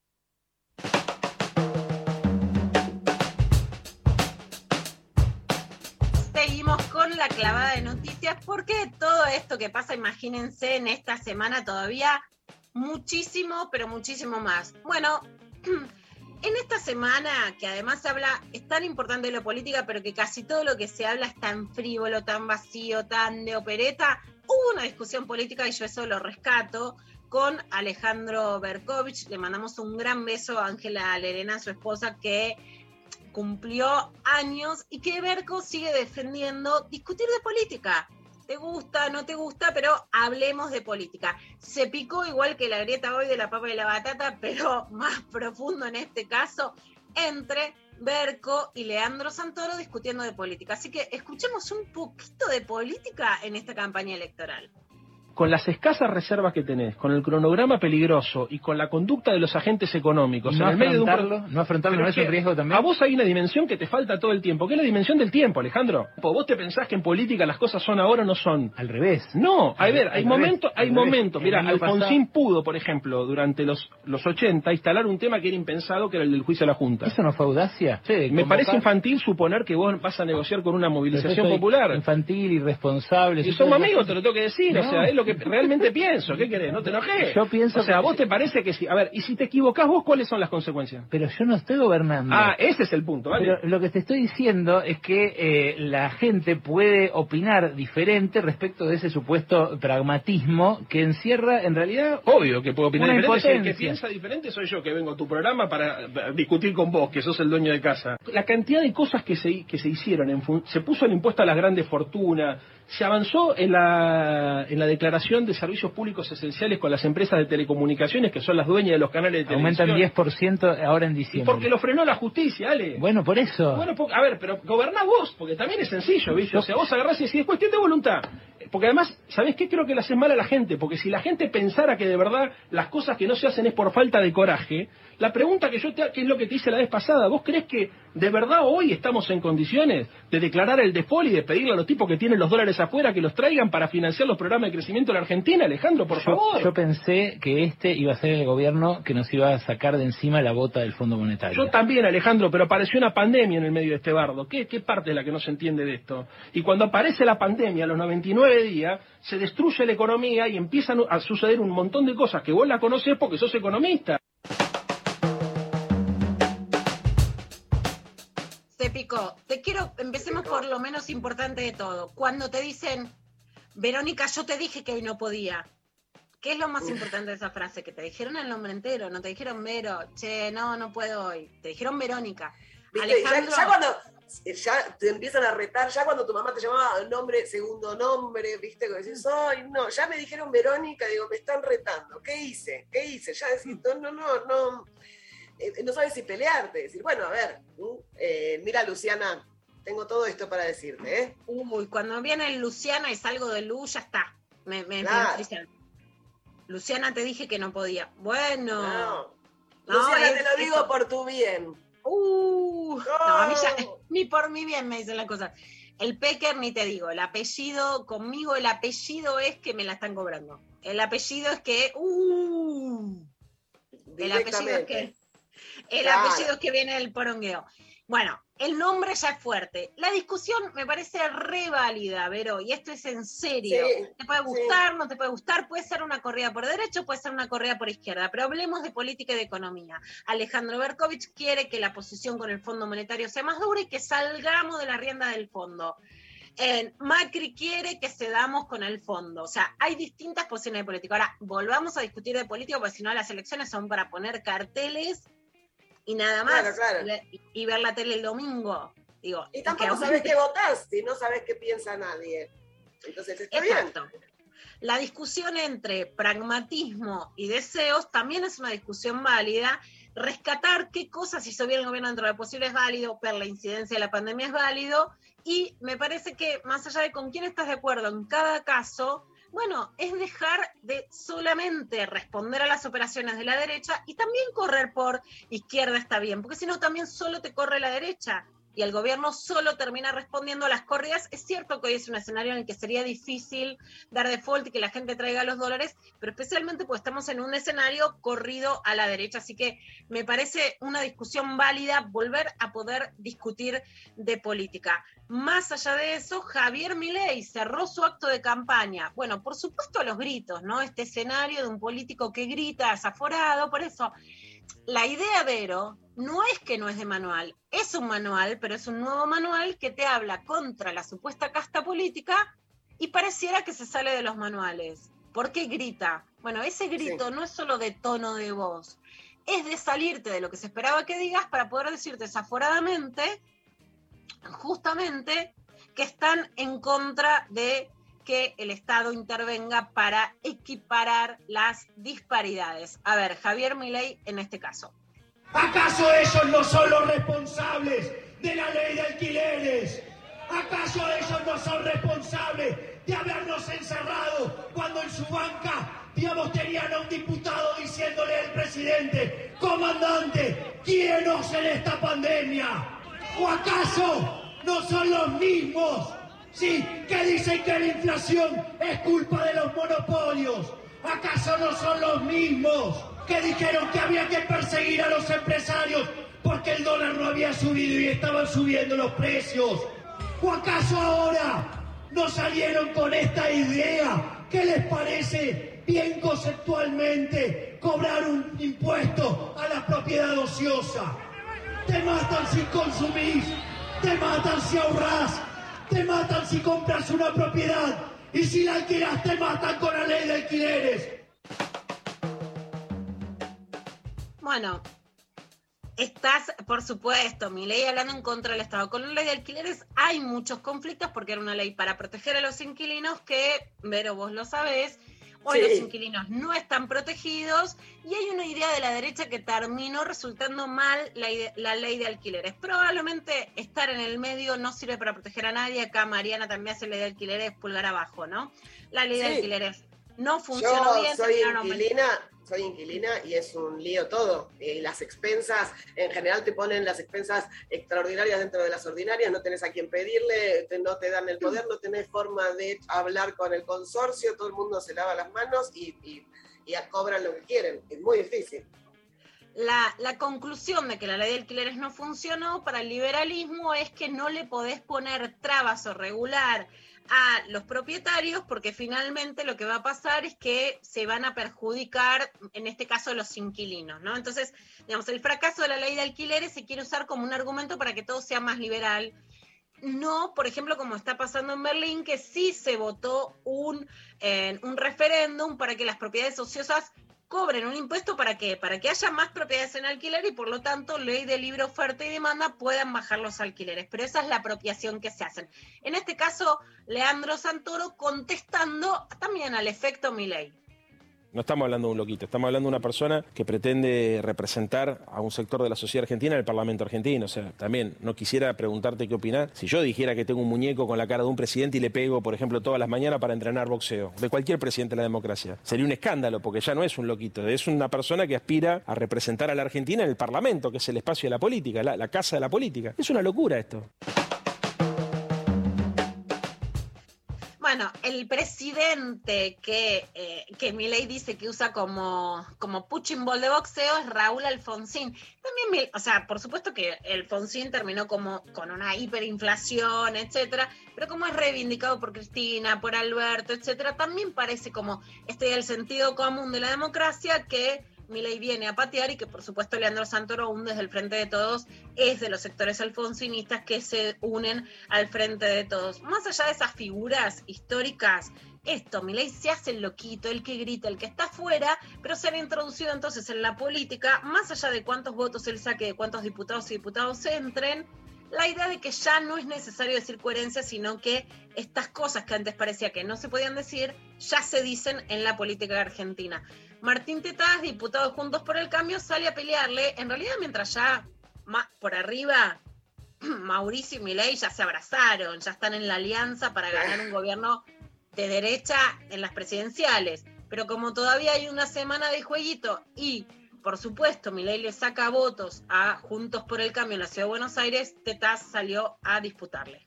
Seguimos con la clavada de noticias porque todo esto que pasa, imagínense, en esta semana todavía muchísimo, pero muchísimo más. Bueno, En esta semana, que además se habla, es tan importante lo política, pero que casi todo lo que se habla es tan frívolo, tan vacío, tan de opereta, hubo una discusión política y yo eso lo rescato con Alejandro Berkovich. Le mandamos un gran beso a Ángela Lerena, su esposa, que cumplió años y que Berco sigue defendiendo discutir de política. Te gusta, no te gusta, pero hablemos de política. Se picó igual que la grieta hoy de la papa y la batata, pero más profundo en este caso, entre Berco y Leandro Santoro discutiendo de política. Así que escuchemos un poquito de política en esta campaña electoral con las escasas reservas que tenés, con el cronograma peligroso y con la conducta de los agentes económicos no en el medio de un no afrontarlo no es un riesgo también. A vos hay una dimensión que te falta todo el tiempo, que es la dimensión del tiempo, Alejandro. Vos te pensás que en política las cosas son ahora o no son. Al revés. No, a ver, hay momentos, hay momentos. Mira, Alfonsín pudo, por ejemplo, durante los, los 80 instalar un tema que era impensado, que era el del juicio a la Junta. ¿Eso no fue audacia? Sí, Me parece infantil suponer que vos vas a negociar con una movilización popular. Infantil, irresponsable. Y somos amigos, te lo tengo que decir. O sea, es lo que realmente pienso ¿qué querés? ¿No te enojes? Yo pienso. O sea, vos te parece que si. A ver, y si te equivocás vos, ¿cuáles son las consecuencias? Pero yo no estoy gobernando. Ah, ese es el punto, ¿vale? Pero lo que te estoy diciendo es que eh, la gente puede opinar diferente respecto de ese supuesto pragmatismo que encierra, en realidad. Obvio que puedo opinar diferente. el que piensa diferente soy yo, que vengo a tu programa para discutir con vos, que sos el dueño de casa. La cantidad de cosas que se, que se hicieron, en se puso el impuesto a las grandes fortunas, se avanzó en la, en la declaración de servicios públicos esenciales con las empresas de telecomunicaciones, que son las dueñas de los canales de televisión. Aumentan 10% ahora en diciembre. Porque lo frenó la justicia, Ale. Bueno, por eso. Bueno, a ver, pero goberná vos, porque también es sencillo, ¿viste? O sea, vos agarrás y decís, es cuestión de voluntad. Porque además, ¿sabés qué? Creo que le hacen mal a la gente, porque si la gente pensara que de verdad las cosas que no se hacen es por falta de coraje, la pregunta que yo te que es lo que te hice la vez pasada, ¿vos crees que de verdad hoy estamos en condiciones de declarar el default y de pedirle a los tipos que tienen los dólares afuera que los traigan para financiar los programas de crecimiento de la Argentina? Alejandro, por favor. Yo pensé que este iba a ser el gobierno que nos iba a sacar de encima la bota del Fondo Monetario. Yo también, Alejandro, pero apareció una pandemia en el medio de este bardo. ¿Qué, qué parte es la que no se entiende de esto? Y cuando aparece la pandemia, a los 99 días, se destruye la economía y empiezan a suceder un montón de cosas que vos la conocés porque sos economista. Se picó. Te quiero, empecemos por lo menos importante de todo. Cuando te dicen, Verónica, yo te dije que hoy no podía. ¿Qué es lo más importante de esa frase? Que te dijeron el nombre entero, no te dijeron Vero, che, no, no puedo hoy. Te dijeron Verónica. Alejandro... ya, cuando ya te empiezan a retar, ya cuando tu mamá te llamaba nombre, segundo nombre, viste, que decís, ay, no, ya me dijeron Verónica, digo, me están retando, ¿qué hice? ¿Qué hice? Ya decís, no, no, no, no, eh, no sabes si pelearte, decir, bueno, a ver, eh, mira Luciana, tengo todo esto para decirte, ¿eh? Uy, cuando viene Luciana y salgo de luz, ya está. Me, me, Luciana, te dije que no podía. Bueno. No. Luciana, te lo digo por tu bien. Uh, no. a mí ya, ni por mi bien me dicen las cosas. El Pecker ni te digo, el apellido, conmigo el apellido es que me la están cobrando. El apellido es que, uh, el apellido es que, el apellido es que viene del porongueo. Bueno, el nombre ya es fuerte. La discusión me parece re válida, Vero, y esto es en serio. te puede gustar, no te puede gustar, puede ser una corrida por derecho, puede ser una corrida por izquierda, pero hablemos de política y de economía. Alejandro Berkovich quiere que la posición con el Fondo Monetario sea más dura y que salgamos de la rienda del fondo. Macri quiere que cedamos con el fondo. O sea, hay distintas posiciones de política. Ahora, volvamos a discutir de política, porque si no, las elecciones son para poner carteles y nada más. Y, ver la tele el domingo. Digo, y tampoco sabes qué votás si no sabes qué piensa nadie. Entonces está Exacto. La discusión entre pragmatismo y deseos también es una discusión válida. Rescatar qué cosas hizo bien el gobierno dentro de lo posible es válido, ver la incidencia de la pandemia es válido. Y me parece que más allá de con quién estás de acuerdo en cada caso, bueno, es dejar de solamente responder a las operaciones de la derecha y también correr por izquierda está bien, porque si no también solo te corre la derecha y el gobierno solo termina respondiendo a las corridas. Es cierto que hoy es un escenario en el que sería difícil dar default y que la gente traiga los dólares, pero especialmente pues estamos en un escenario corrido a la derecha. Así que me parece una discusión válida volver a poder discutir de política. Más allá de eso, Javier Milei cerró su acto de campaña. Bueno, por supuesto los gritos, ¿no? Este escenario de un político que grita desaforado, por eso la idea, Vero, no es que no es de manual, es un manual, pero es un nuevo manual que te habla contra la supuesta casta política y pareciera que se sale de los manuales. ¿Por qué grita? Bueno, ese grito no es solo de tono de voz, es de salirte de lo que se esperaba que digas para poder decirte desaforadamente, justamente, que están en contra de que el Estado intervenga para equiparar las disparidades. A ver, Javier Milei en este caso. ¿Acaso ellos no son los responsables de la ley de alquileres? ¿Acaso ellos no son responsables de habernos encerrado cuando en su banca, digamos, tenían a un diputado diciéndole al presidente, comandante, guíenos en esta pandemia? ¿O acaso no son los mismos, sí, que dicen que la inflación es culpa de los monopolios? ¿Acaso no son los mismos que dijeron que había que perseguir a los empresarios porque el dólar no había subido y estaban subiendo los precios? ¿O acaso ahora no salieron con esta idea? ¿Qué les parece bien conceptualmente cobrar un impuesto a la propiedad ociosa? Te matan si consumís, te matan si ahorrás, te matan si compras una propiedad y si la alquilas te matan con la ley de alquileres. Bueno, estás, por supuesto, mi ley hablando en contra del Estado. Con la ley de alquileres hay muchos conflictos porque era una ley para proteger a los inquilinos que, Vero, vos lo sabés, hoy los inquilinos no están protegidos y hay una idea de la derecha que terminó resultando mal la, la, ley de alquileres. Probablemente estar en el medio no sirve para proteger a nadie. Acá Mariana también hace ley de alquileres pulgar abajo, ¿no? La ley de alquileres no funcionó Yo bien. Soy inquilina, soy inquilina y es un lío todo. Y las expensas, en general te ponen las expensas extraordinarias dentro de las ordinarias, no tenés a quién pedirle, no te dan el poder, no tenés forma de hablar con el consorcio, todo el mundo se lava las manos y, y, y cobran lo que quieren. Es muy difícil. La, la conclusión de que la ley de alquileres no funcionó para el liberalismo es que no le podés poner trabas o regular a los propietarios porque finalmente lo que va a pasar es que se van a perjudicar, en este caso, los inquilinos, ¿no? Entonces, digamos, el fracaso de la ley de alquileres se quiere usar como un argumento para que todo sea más liberal. No, por ejemplo, como está pasando en Berlín, que sí se votó un, eh, un referéndum para que las propiedades ociosas cobren un impuesto para qué? Para que haya más propiedades en alquiler y por lo tanto ley de libre oferta y demanda puedan bajar los alquileres. Pero esa es la apropiación que se hacen. En este caso, Leandro Santoro contestando también al efecto Milei. No estamos hablando de un loquito, estamos hablando de una persona que pretende representar a un sector de la sociedad argentina en el Parlamento argentino. O sea, también no quisiera preguntarte qué opinar. Si yo dijera que tengo un muñeco con la cara de un presidente y le pego, por ejemplo, todas las mañanas para entrenar boxeo, de cualquier presidente de la democracia, sería un escándalo porque ya no es un loquito, es una persona que aspira a representar a la Argentina en el Parlamento, que es el espacio de la política, la, la casa de la política. Es una locura esto. Bueno, el presidente que, eh, que Milei dice que usa como, como punching ball de boxeo es Raúl Alfonsín. También, Mil- o sea, por supuesto que Alfonsín terminó como con una hiperinflación, etcétera, pero como es reivindicado por Cristina, por Alberto, etcétera, también parece como este el sentido común de la democracia que Milei viene a patear y que por supuesto Leandro Santoro aún desde el Frente de Todos es de los sectores alfonsinistas que se unen al Frente de Todos. Más allá de esas figuras históricas, esto, Milei se hace el loquito, el que grita, el que está afuera, pero se ha introducido entonces en la política, más allá de cuántos votos él saque, de cuántos diputados y diputados entren, la idea de que ya no es necesario decir coherencia, sino que estas cosas que antes parecía que no se podían decir, ya se dicen en la política argentina. Martín Tetaz, diputado Juntos por el Cambio, sale a pelearle, en realidad mientras ya por arriba, Mauricio y Milei ya se abrazaron, ya están en la alianza para ganar un gobierno de derecha en las presidenciales. Pero como todavía hay una semana de jueguito y por supuesto, Milei le saca votos a Juntos por el Cambio en la Ciudad de Buenos Aires, Tetaz salió a disputarle.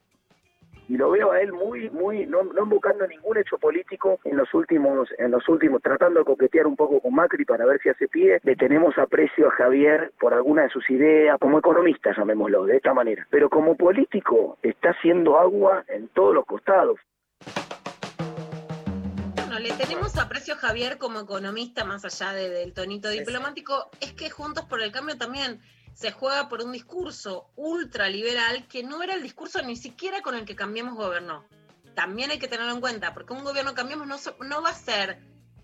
Y lo veo a él muy, muy, no, no buscando ningún hecho político en los últimos, en los últimos, tratando de coquetear un poco con Macri para ver si hace pie. Le tenemos aprecio a Javier por alguna de sus ideas, como economista, llamémoslo, de esta manera. Pero como político está haciendo agua en todos los costados. Bueno, le tenemos aprecio a Javier como economista, más allá de- del tonito diplomático, es que Juntos por el Cambio también se juega por un discurso ultraliberal que no era el discurso ni siquiera con el que Cambiemos gobernó. También hay que tenerlo en cuenta, porque un gobierno Cambiemos no, no va a ser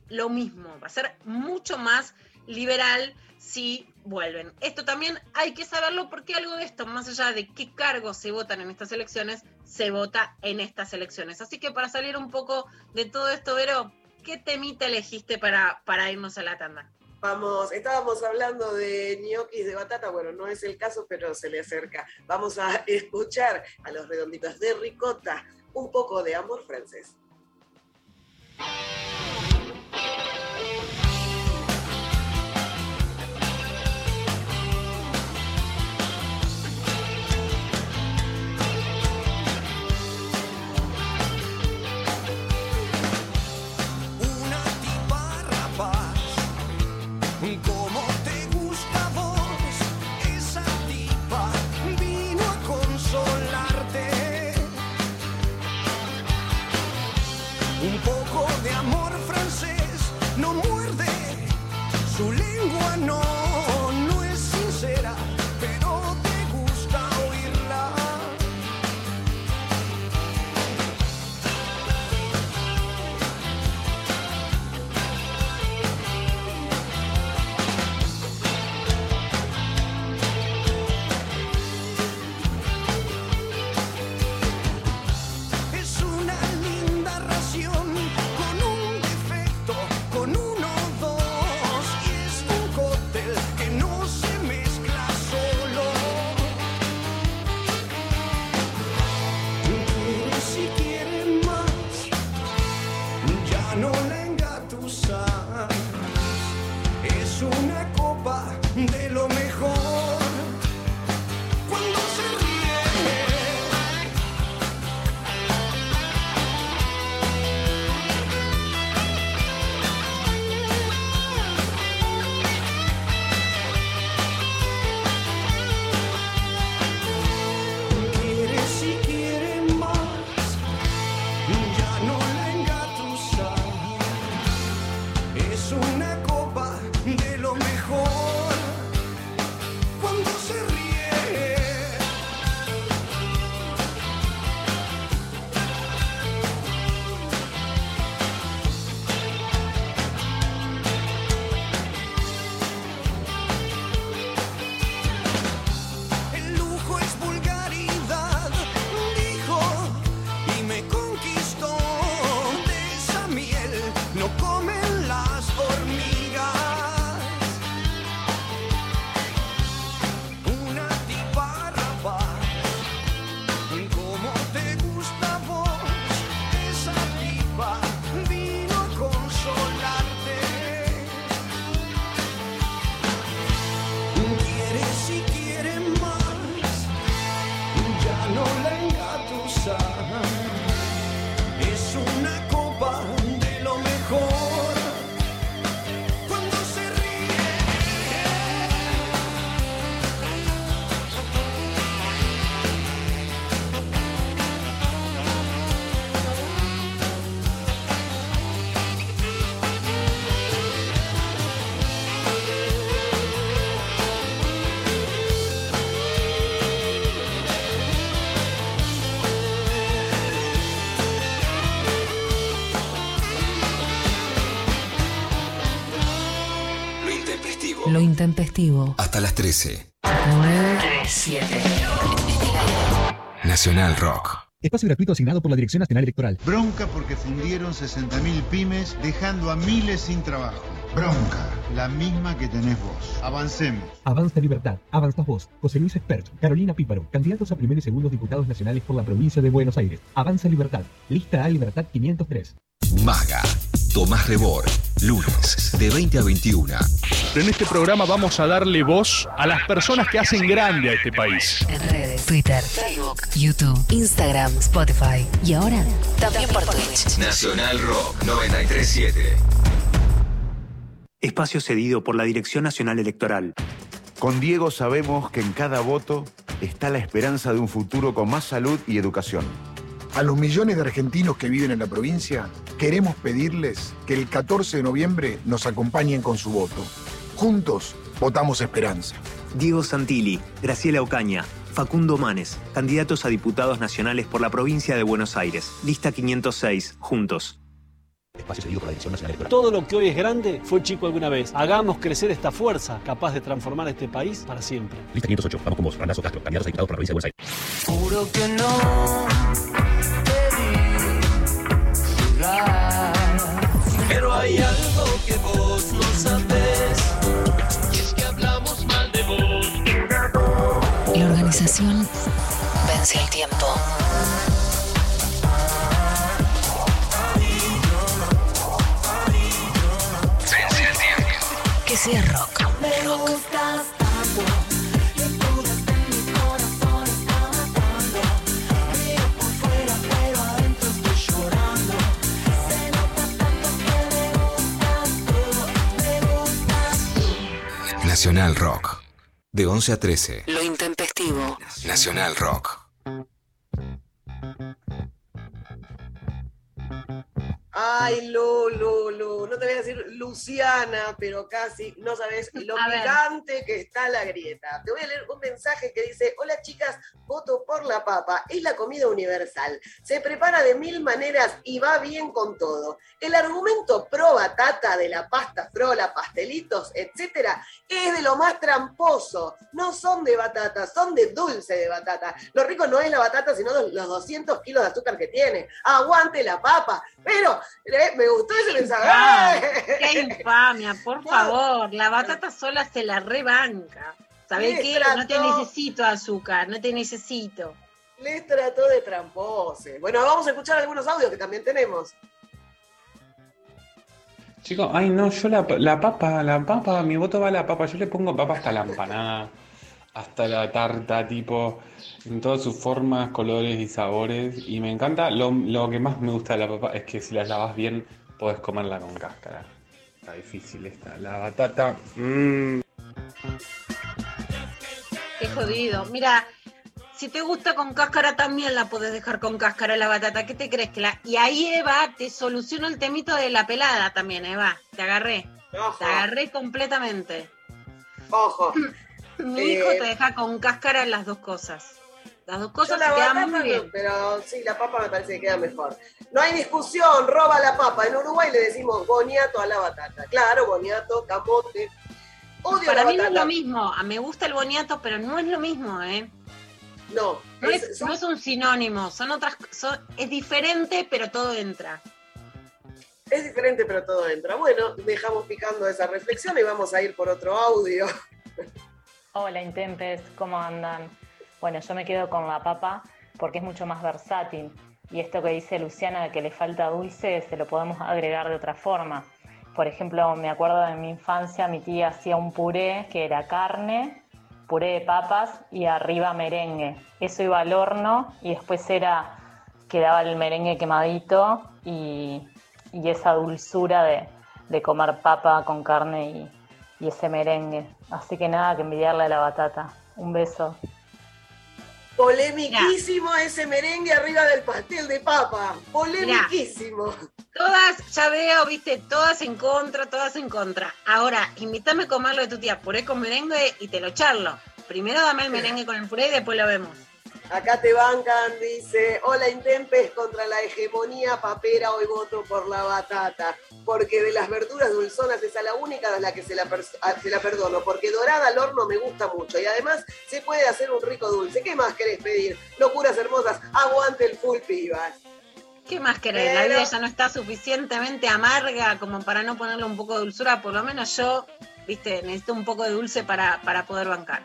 lo mismo, va a ser mucho más liberal si vuelven. Esto también hay que saberlo porque algo de esto, más allá de qué cargos se votan en estas elecciones, se vota en estas elecciones. Así que para salir un poco de todo esto, Vero, ¿qué temita elegiste para, para irnos a la tanda? Vamos, estábamos hablando de ñoquis de batata, bueno, no es el caso, pero se le acerca. Vamos a escuchar a los redonditos de ricota un poco de amor francés. Intempestivo. Hasta las 13. 937. Nacional Rock. Espacio gratuito asignado por la Dirección Nacional Electoral. Bronca porque fundieron 60.000 pymes dejando a miles sin trabajo. Bronca, la misma que tenés vos. Avancemos. Avanza Libertad, Avanzas Vos, José Luis Espert, Carolina Píparo, candidatos a primer y segundos diputados nacionales por la provincia de Buenos Aires. Avanza Libertad, lista A Libertad 503. Maga. Tomás Rebor. Lunes, de 20 a 21. En este programa vamos a darle voz a las personas que hacen grande a este país. En redes, Twitter, Facebook, YouTube, Instagram, Spotify y ahora también por Twitch. Nacional Rock 937. Espacio cedido por la Dirección Nacional Electoral. Con Diego sabemos que en cada voto está la esperanza de un futuro con más salud y educación. A los millones de argentinos que viven en la provincia, queremos pedirles que el 14 de noviembre nos acompañen con su voto. Juntos, votamos esperanza. Diego Santilli, Graciela Ocaña, Facundo Manes, candidatos a diputados nacionales por la provincia de Buenos Aires. Lista 506, juntos. Espacio cedido por la Dirección Nacional Electoral. Todo lo que hoy es grande fue chico alguna vez. Hagamos crecer esta fuerza capaz de transformar este país para siempre. Lista 508. Vamos con vos, Randazo Castro, candidatos a diputados por la provincia de Buenos Aires. Juro que no Pero hay algo que vos no sabés. Y es que hablamos mal de vos. La organización vence el tiempo. Vence el tiempo. Que sea rock. Me Nacional Rock. De 11 a 13. Lo intempestivo. Nacional Rock. Ay, Lu, Lu, Lu, no te voy a decir Luciana, pero casi no sabes lo A ver. picante que está la grieta. Te voy a leer un mensaje que dice, hola chicas, voto por la papa, es la comida universal, se prepara de mil maneras y va bien con todo. El argumento pro batata de la pasta frola, pastelitos, etcétera, es de lo más tramposo. No son de batata, son de dulce de batata. Lo rico no es la batata, sino los los 200 kilos de azúcar que tiene. Aguante la papa. Pero eh, me gustó ese mensaje. qué infamia, por favor. La batata sola se la rebanca. ¿Sabés qué? No te necesito azúcar, no te necesito. Les trató de trampose. Bueno, vamos a escuchar algunos audios que también tenemos. Chicos, ay no, yo la, la papa, la papa, mi voto va a la papa, yo le pongo papa hasta la empanada, hasta la tarta, tipo, en todas sus formas, colores y sabores. Y me encanta, lo, lo que más me gusta de la papa es que si la lavas bien, podés comerla con cáscara. Está difícil esta, la batata. mm. Qué jodido. Mira, si te gusta con cáscara, también la podés dejar con cáscara la batata. ¿Qué te crees que la.? Y ahí, Eva, te soluciono el temito de la pelada también, Eva. Te agarré. Te agarré completamente. Ojo. Mi Eh, hijo te deja con cáscara las dos cosas. Las dos cosas la quedan muy bien. pero sí, la papa me parece que queda mejor. No hay discusión, roba la papa. En Uruguay le decimos boniato a la batata. Claro, boniato, camote. Odio Para la mí no es lo mismo. Ah, Me gusta el boniato, pero no es lo mismo, ¿eh? No, No es- es, no es un sinónimo, son otras, son, es diferente, pero todo entra. Es diferente, pero todo entra. Bueno, dejamos picando esa reflexión y vamos a ir por otro audio. Hola Intempes, ¿cómo andan? Bueno, yo me quedo con la papa porque es mucho más versátil. Y esto que dice Luciana de que le falta dulce, se lo podemos agregar de otra forma. Por ejemplo, me acuerdo de mi infancia, mi tía hacía un puré que era carne, puré de papas y arriba merengue. Eso iba al horno y después era, quedaba el merengue quemadito y, y esa dulzura de, comer papa con carne y, ese merengue. Así que nada que envidiarle a la batata. Un beso. Polemiquísimo ese merengue arriba del pastel de papa. Polemiquísimo. Todas, ya veo, viste, todas en contra, todas en contra. Ahora, invítame a comerlo de tu tía, puré con merengue y te lo charlo. Primero dame el merengue con el puré y después lo vemos. Acá te bancan, dice, hola Intempes contra la hegemonía papera, hoy voto por la batata, porque de las verduras dulzonas esa es la única de la que se la, per- ah, se la perdono, porque dorada al horno me gusta mucho y además se puede hacer un rico dulce. ¿Qué más querés pedir? Locuras hermosas, aguante el full pibas. ¿Qué más querés? La vida ya no está suficientemente amarga como para no ponerle un poco de dulzura. Por lo menos yo, viste, necesito un poco de dulce para, para poder bancar.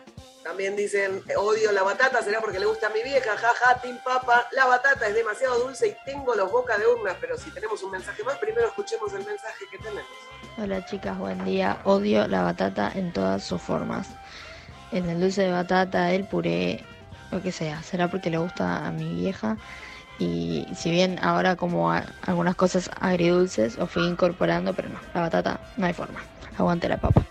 También dicen, odio la batata, será porque le gusta a mi vieja, jaja, Team Papa. La batata es demasiado dulce y tengo los boca de urnas, pero si tenemos un mensaje más, primero escuchemos el mensaje que tenemos. Hola chicas, buen día. Odio la batata en todas sus formas. En el dulce de batata, el puré, lo que sea. Será porque le gusta a mi vieja. Y si bien ahora como algunas cosas agridulces o fui incorporando, pero no, la batata no hay forma. Aguante la papa.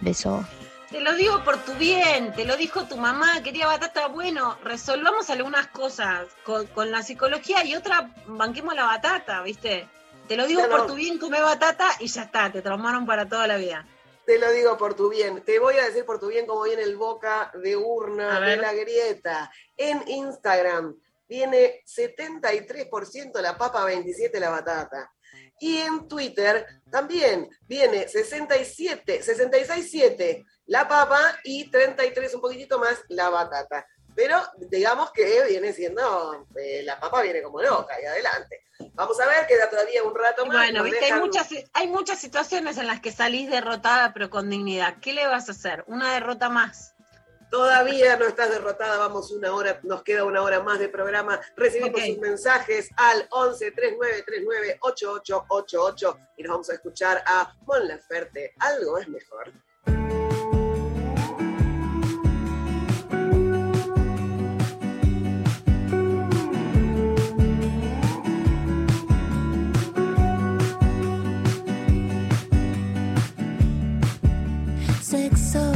Beso. Te lo digo por tu bien, te lo dijo tu mamá, quería batata. Bueno, resolvamos algunas cosas con, con la psicología y otra, banquemos la batata, ¿viste? Te lo digo No, por no. tu bien, come batata y ya está, te traumaron para toda la vida. Te lo digo por tu bien. Te voy a decir por tu bien cómo viene el boca de urna de la grieta. En Instagram viene 73% la papa, 27% la batata. Y en Twitter también viene 67, 66,7 la papa y 33 un poquitito más la batata. Pero digamos que viene siendo, eh, la papa viene como loca y adelante. Vamos a ver, queda todavía un rato más. bueno, viste, hay muchas, hay muchas situaciones en las que salís derrotada pero con dignidad. ¿Qué le vas a hacer? Una derrota más. Todavía no estás derrotada, vamos una hora, nos queda una hora más de programa. Recibimos sus mensajes al 11 39 39 8888 y nos vamos a escuchar a Mon Laferte. Algo es mejor. Sexo bajo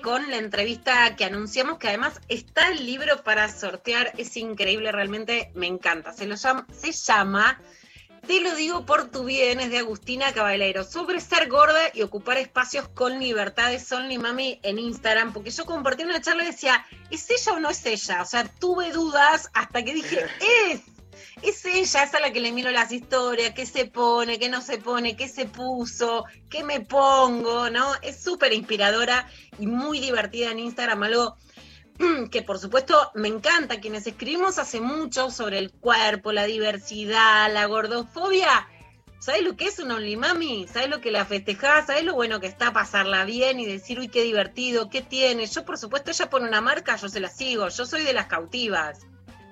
con la entrevista que anunciamos, que además está el libro para sortear, es increíble, realmente me encanta. Se, lo llama, se llama Te lo digo por tu bien, es de Agustina Caballero, sobre ser gorda y ocupar espacios con libertad de Sol ni Mami en Instagram, porque yo compartí una charla y decía, ¿es ella o no es ella? O sea, tuve dudas hasta que dije, es es ella, es a la que le miro las historias, qué se pone, qué no se pone, qué se puso, qué me pongo, ¿no? Es súper inspiradora y muy divertida en Instagram, algo que por supuesto me encanta. Quienes escribimos hace mucho sobre el cuerpo, la diversidad, la gordofobia. ¿Sabes lo que es un Only Mami? ¿Sabes lo que la festejás? ¿Sabes lo bueno que está pasarla bien y decir, uy, qué divertido, qué tiene? Yo, por supuesto, ella pone una marca, yo se la sigo. Yo soy de las cautivas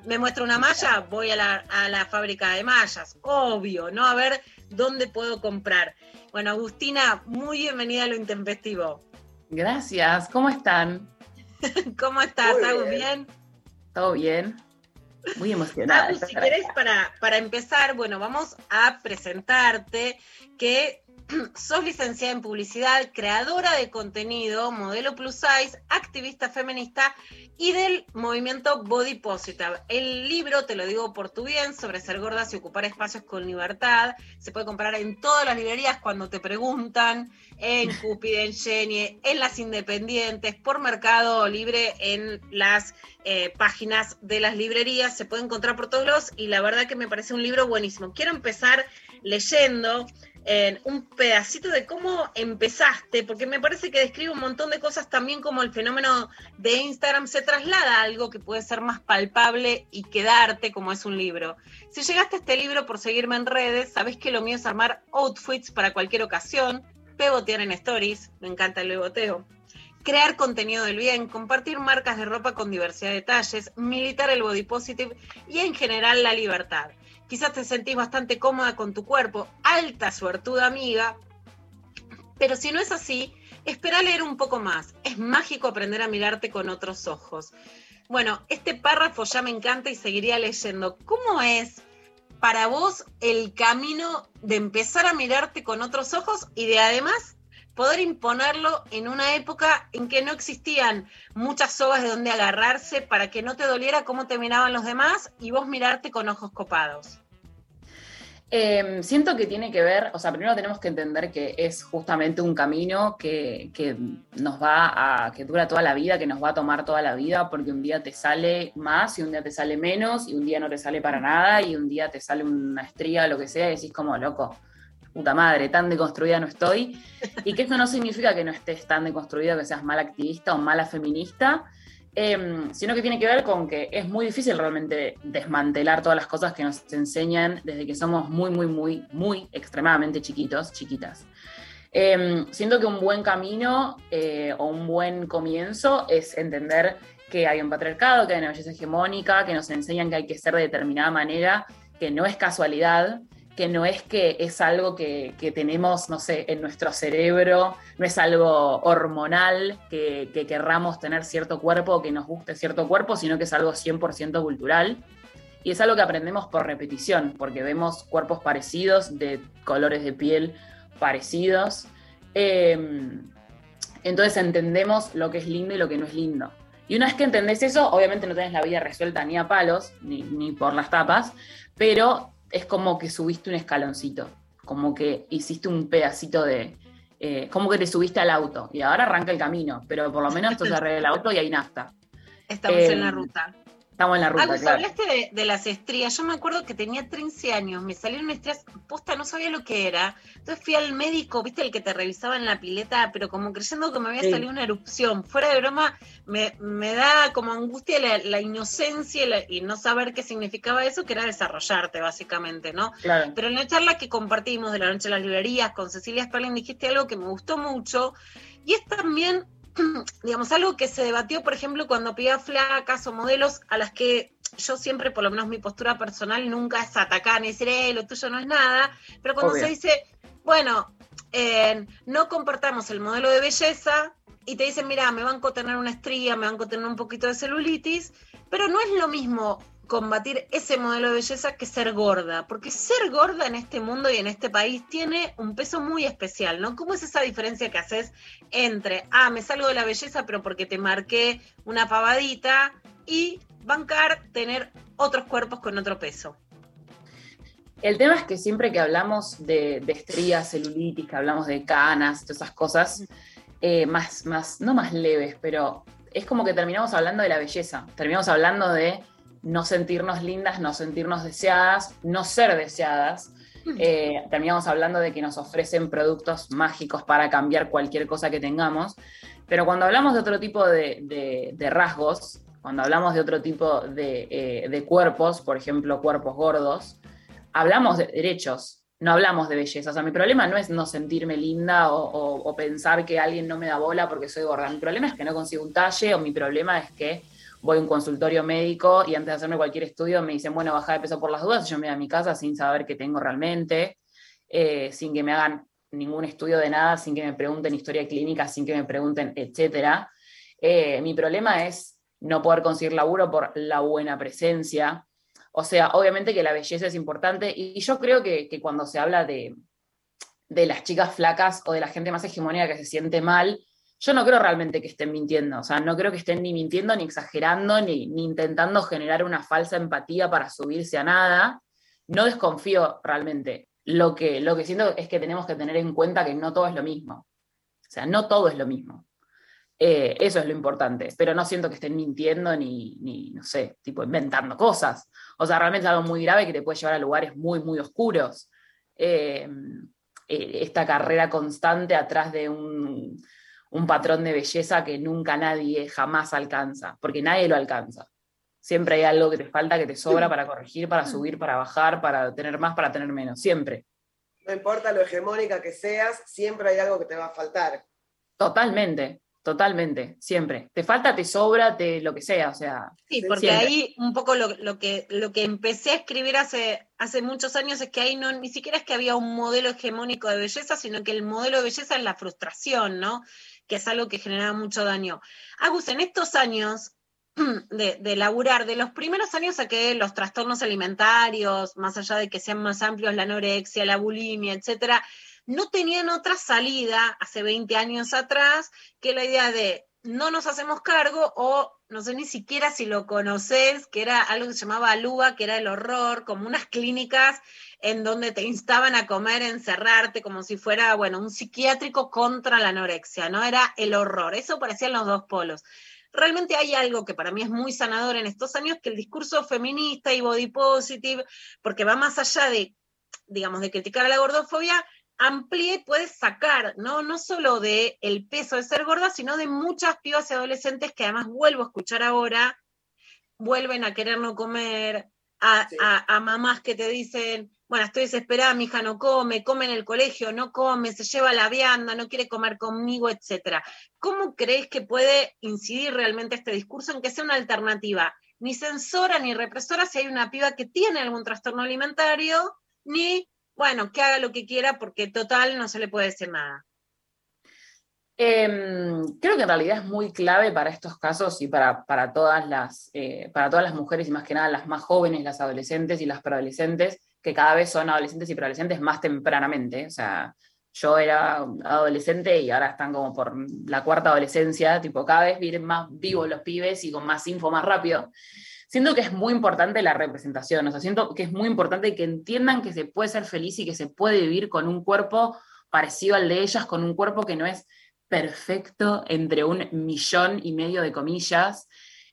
me muestra una malla, voy a la, a la fábrica de mallas, obvio, ¿no? A ver dónde puedo comprar. Bueno, Agustina, muy bienvenida a lo intempestivo. Gracias, ¿cómo están? ¿Cómo estás, Agus? bien. ¿Bien? ¿Todo bien? Muy emocionada. Agus, si querés, para, para empezar, bueno, vamos a presentarte que sos licenciada en publicidad, creadora de contenido, modelo plus size, activista feminista y del movimiento Body Positive. El libro, te lo digo por tu bien, sobre ser gordas y ocupar espacios con libertad, se puede comprar en todas las librerías cuando te preguntan, en Cupid, en Genie, en las independientes, por Mercado Libre, en las eh, páginas de las librerías, se puede encontrar por todos lados y la verdad que me parece un libro buenísimo. Quiero empezar leyendo un pedacito de cómo empezaste, porque me parece que describe un montón de cosas también como el fenómeno de Instagram se traslada a algo que puede ser más palpable y quedarte como es un libro. Si llegaste a este libro por seguirme en redes, sabés que lo mío es armar outfits para cualquier ocasión, bebotear en stories, me encanta el beboteo, crear contenido del bien, compartir marcas de ropa con diversidad de detalles, militar el body positive y en general la libertad. Quizás te sentís bastante cómoda con tu cuerpo, alta suertuda amiga, pero si no es así, espera leer un poco más. Es mágico aprender a mirarte con otros ojos. Bueno, este párrafo ya me encanta y seguiría leyendo. ¿Cómo es para vos el camino de empezar a mirarte con otros ojos y de además poder imponerlo en una época en que no existían muchas sogas de donde agarrarse para que no te doliera cómo te miraban los demás y vos mirarte con ojos copados? Eh, siento que tiene que ver, o sea, primero tenemos que entender que es justamente un camino que, que nos va a, que dura toda la vida, que nos va a tomar toda la vida, porque un día te sale más y un día te sale menos y un día no te sale para nada y un día te sale una estría, lo que sea, y decís como, loco, puta madre, tan deconstruida no estoy. Y que esto no significa que no estés tan deconstruida, que seas mala activista o mala feminista, em, sino que tiene que ver con que es muy difícil realmente desmantelar todas las cosas que nos enseñan desde que somos muy, muy, muy, muy extremadamente chiquitos, chiquitas. Em, siento que un buen camino eh, o un buen comienzo es entender que hay un patriarcado, que hay una belleza hegemónica, que nos enseñan que hay que ser de determinada manera, que no es casualidad, que no es que es algo que, que tenemos, no sé, en nuestro cerebro, no es algo hormonal, que, que querramos tener cierto cuerpo que nos guste cierto cuerpo, sino que es algo 100% cultural. Y es algo que aprendemos por repetición, porque vemos cuerpos parecidos, de colores de piel parecidos. Eh, entonces entendemos lo que es lindo y lo que no es lindo. Y una vez que entendés eso, obviamente no tenés la vida resuelta ni a palos, ni, ni por las tapas, pero es como que subiste un escaloncito, como que hiciste un pedacito de... eh, como que te subiste al auto y ahora arranca el camino, pero por lo menos esto se arregla el auto y hay nafta. Estamos Eh, en la ruta. Estamos en la ruta, Agus, claro. hablaste de, de las estrías. Yo me acuerdo que tenía 13 años, me salieron estrías, posta, no sabía lo que era. Entonces fui al médico, viste, el que te revisaba en la pileta, pero como creyendo que me había Sí. salido una erupción. Fuera de broma, me, me da como angustia la, la inocencia y, la- y no saber qué significaba eso, que era desarrollarte, básicamente, ¿no? Claro. Pero en la charla que compartimos de la noche de las librerías con Cecilia Sperling dijiste algo que me gustó mucho y es también, digamos, algo que se debatió, por ejemplo, cuando pidía flacas o modelos a las que yo siempre, por lo menos mi postura personal, nunca es atacar ni decir, eh, lo tuyo no es nada, pero cuando Obvio. se dice, bueno, eh, no compartamos el modelo de belleza y te dicen, mira, me banco tener una estría, me banco tener un poquito de celulitis, pero no es lo mismo combatir ese modelo de belleza que ser gorda, porque ser gorda en este mundo y en este país tiene un peso muy especial, ¿no? ¿Cómo es esa diferencia que haces entre, ah, me salgo de la belleza, pero porque te marqué una pavadita, y bancar tener otros cuerpos con otro peso? El tema es que siempre que hablamos de, de estrías, celulitis, que hablamos de canas, todas esas cosas, eh, más, más, no más leves, pero es como que terminamos hablando de la belleza, terminamos hablando de no sentirnos lindas, no sentirnos deseadas, no ser deseadas. Eh, terminamos hablando de que nos ofrecen productos mágicos para cambiar cualquier cosa que tengamos. Pero cuando hablamos de otro tipo de, de- de rasgos, cuando hablamos de otro tipo de, eh, de cuerpos, por ejemplo, cuerpos gordos, hablamos de derechos, no hablamos de belleza. O sea, mi problema no es no sentirme linda o, o- o pensar que alguien no me da bola porque soy gorda. Mi problema es que no consigo un talle o mi problema es que voy a un consultorio médico y antes de hacerme cualquier estudio me dicen, bueno, baja de peso por las dudas, yo me voy a mi casa sin saber qué tengo realmente, eh, sin que me hagan ningún estudio de nada, sin que me pregunten historia clínica, sin que me pregunten, etcétera. Eh, mi problema es no poder conseguir laburo por la buena presencia. O sea, obviamente que la belleza es importante y yo creo que, que cuando se habla de, de las chicas flacas o de la gente más hegemónica que se siente mal, yo no creo realmente que estén mintiendo, o sea, no creo que estén ni mintiendo, ni exagerando, ni, ni intentando generar una falsa empatía para subirse a nada. No desconfío realmente. Lo que, lo que siento es que tenemos que tener en cuenta que no todo es lo mismo. O sea, no todo es lo mismo. Eh, eso es lo importante, pero no siento que estén mintiendo ni, ni, no sé, tipo inventando cosas. O sea, realmente es algo muy grave que te puede llevar a lugares muy, muy oscuros. Eh, eh, esta carrera constante atrás de un, un patrón de belleza que nunca nadie jamás alcanza, porque nadie lo alcanza. Siempre hay algo que te falta, que te sobra para corregir, para subir, para bajar, para tener más, para tener menos, siempre. No importa lo hegemónica que seas, siempre hay algo que te va a faltar. Totalmente, totalmente, siempre. Te falta, te sobra, te lo que sea, o sea. Sí, porque siempre. ahí un poco lo, lo que, lo que empecé a escribir hace, hace muchos años es que ahí no, ni siquiera es que había un modelo hegemónico de belleza, sino que el modelo de belleza es la frustración, ¿no? Que es algo que generaba mucho daño. Agus, en estos años de, de laburar, de los primeros años a que los trastornos alimentarios, más allá de que sean más amplios, la anorexia, la bulimia, etcétera, no tenían otra salida hace 20 años atrás que la idea de no nos hacemos cargo o no sé ni siquiera si lo conoces, que era algo que se llamaba Aluga, que era el horror, como unas clínicas en donde te instaban a comer, encerrarte, como si fuera, bueno, un psiquiátrico contra la anorexia, ¿no? Era el horror, eso parecían los dos polos. Realmente hay algo que para mí es muy sanador en estos años, que el discurso feminista y body positive, porque va más allá de, digamos, de criticar a la gordofobia, amplíe y puede sacar, ¿no? No solo de el peso de ser gorda, sino de muchas pibas y adolescentes que además vuelvo a escuchar ahora, vuelven a querer no comer, a, a- a mamás que te dicen, bueno, estoy desesperada, mi hija no come, come en el colegio, no come, se lleva la vianda, no quiere comer conmigo, etcétera. ¿Cómo crees que puede incidir realmente este discurso en que sea una alternativa? Ni censora ni represora si hay una piba que tiene algún trastorno alimentario, ni bueno, que haga lo que quiera porque total no se le puede decir nada. Em, creo que en realidad es muy clave para estos casos y para, para todas las, eh, para todas las mujeres y más que nada las más jóvenes, las adolescentes y las preadolescentes, que cada vez son adolescentes y preadolescentes más tempranamente. O sea, yo era adolescente y ahora están como por la cuarta adolescencia, tipo cada vez vienen más vivos los pibes y con más info más rápido. Siento que es muy importante la representación, o sea, siento que es muy importante que entiendan que se puede ser feliz y que se puede vivir con un cuerpo parecido al de ellas, con un cuerpo que no es perfecto entre un millón y medio de comillas,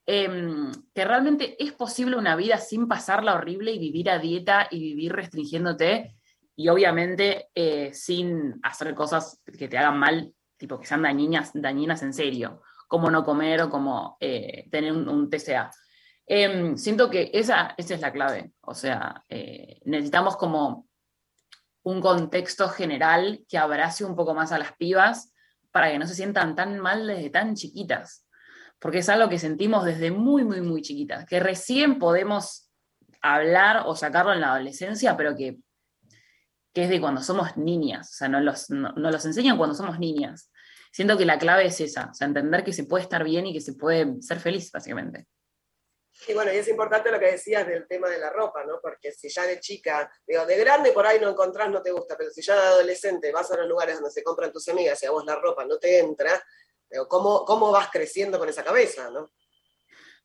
em, que realmente es posible una vida sin pasarla horrible y vivir a dieta y vivir restringiéndote y obviamente eh, sin hacer cosas que te hagan mal, tipo que sean dañinas, dañinas en serio, como no comer o como eh, tener un, un TCA. Em, siento que esa, esa es la clave, o sea, eh, necesitamos como un contexto general que abrace un poco más a las pibas para que no se sientan tan mal desde tan chiquitas, porque es algo que sentimos desde muy, muy, muy chiquitas, que recién podemos hablar o sacarlo en la adolescencia, pero que, que es de cuando somos niñas, o sea, nos los, no, nos los enseñan cuando somos niñas. Siento que la clave es esa, o sea, entender que se puede estar bien y que se puede ser feliz, básicamente. Y bueno, y es importante lo que decías del tema de la ropa, ¿no? Porque si ya de chica, digo, de grande por ahí no encontrás, no te gusta, pero si ya de adolescente vas a los lugares donde se compran tus amigas y a vos la ropa no te entra, ¿cómo, cómo vas creciendo con esa cabeza, ¿no?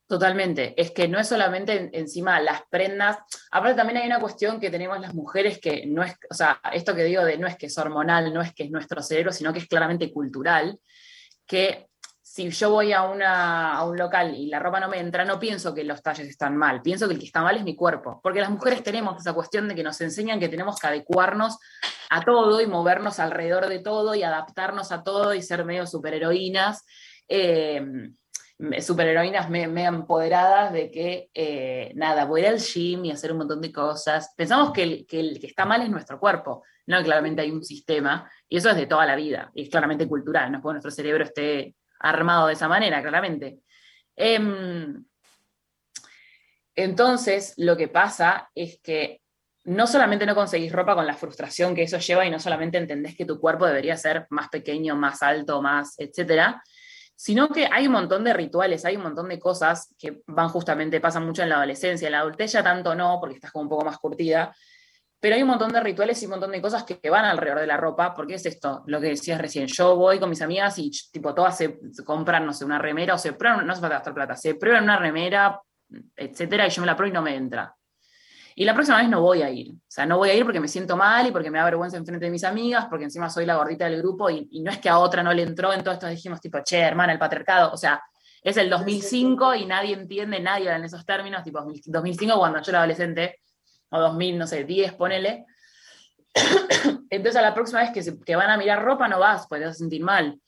Totalmente. Es que no es solamente en- encima las prendas. Aparte también hay una cuestión que tenemos las mujeres que no es, o sea, esto que digo de no es que es hormonal, no es que es nuestro cerebro, sino que es claramente cultural, que si yo voy a, una, a un local y la ropa no me entra, no pienso que los talles están mal, pienso que el que está mal es mi cuerpo, porque las mujeres tenemos esa cuestión de que nos enseñan que tenemos que adecuarnos a todo y movernos alrededor de todo y adaptarnos a todo y ser medio superheroínas. eh, superheroínas me- empoderadas de que, eh, nada, voy a ir al gym y hacer un montón de cosas. Pensamos que el, que el que está mal es nuestro cuerpo, no claramente hay un sistema, y eso es de toda la vida, y es claramente cultural, no es porque nuestro cerebro esté armado de esa manera, claramente. Em, entonces, lo que pasa es que no solamente no conseguís ropa con la frustración que eso lleva y no solamente entendés que tu cuerpo debería ser más pequeño, más alto, más, etcétera, sino que hay un montón de rituales, hay un montón de cosas que van justamente, pasan mucho en la adolescencia, en la adultez ya tanto no, porque estás como un poco más curtida, pero hay un montón de rituales y un montón de cosas que, que van alrededor de la ropa, porque es esto, lo que decías recién, yo voy con mis amigas y tipo todas se, se compran, no sé, una remera o se prueban, no hace falta gastar plata, se prueban una remera, etcétera, y yo me la pruebo y no me entra. Y la próxima vez no voy a ir. O sea, no voy a ir porque me siento mal y porque me da vergüenza enfrente de mis amigas, porque encima soy la gordita del grupo y, y no es que a otra no le entró, en todo esto dijimos tipo, che, hermana, el patriarcado. O sea, es el 2005 y nadie entiende, nadie habla en esos términos, tipo 2005 cuando yo era adolescente, o 2000, no sé, 10, ponele. Entonces a la próxima vez que, se- que van a mirar ropa no vas, porque te vas a sentir mal.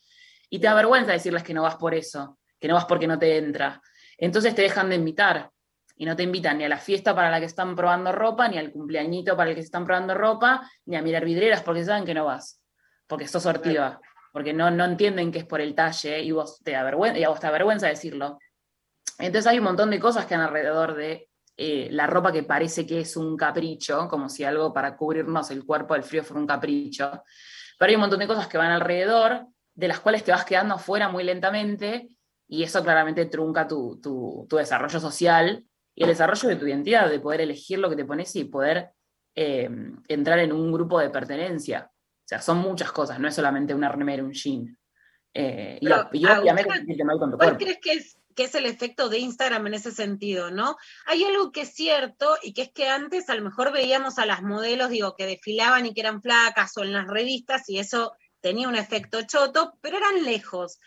Y te da vergüenza decirles que no vas por eso, que no vas porque no te entra. Entonces te dejan de invitar y no te invitan ni a la fiesta para la que están probando ropa, ni al cumpleañito para el que se están probando ropa, ni a mirar vidrieras porque saben que no vas, porque sos sortiva, porque no, no entienden que es por el talle y, vos te da vergüenza, y a vos te da vergüenza decirlo. Entonces hay un montón de cosas que han alrededor de eh, la ropa que parece que es un capricho, como si algo para cubrirnos el cuerpo del frío fuera un capricho, pero hay un montón de cosas que van alrededor, de las cuales te vas quedando afuera muy lentamente, y eso claramente trunca tu, tu- tu desarrollo social y el desarrollo de tu identidad, de poder elegir lo que te pones y poder eh, entrar en un grupo de pertenencia. O sea, son muchas cosas, no es solamente una remera, un jean. Eh, y, obviamente ¿Cuál cuerpo. crees que es, es el efecto de Instagram en ese sentido, no? Hay algo que es cierto y que es que antes a lo mejor veíamos a las modelos, digo, que desfilaban y que eran flacas o en las revistas y eso tenía un efecto choto, pero eran lejos.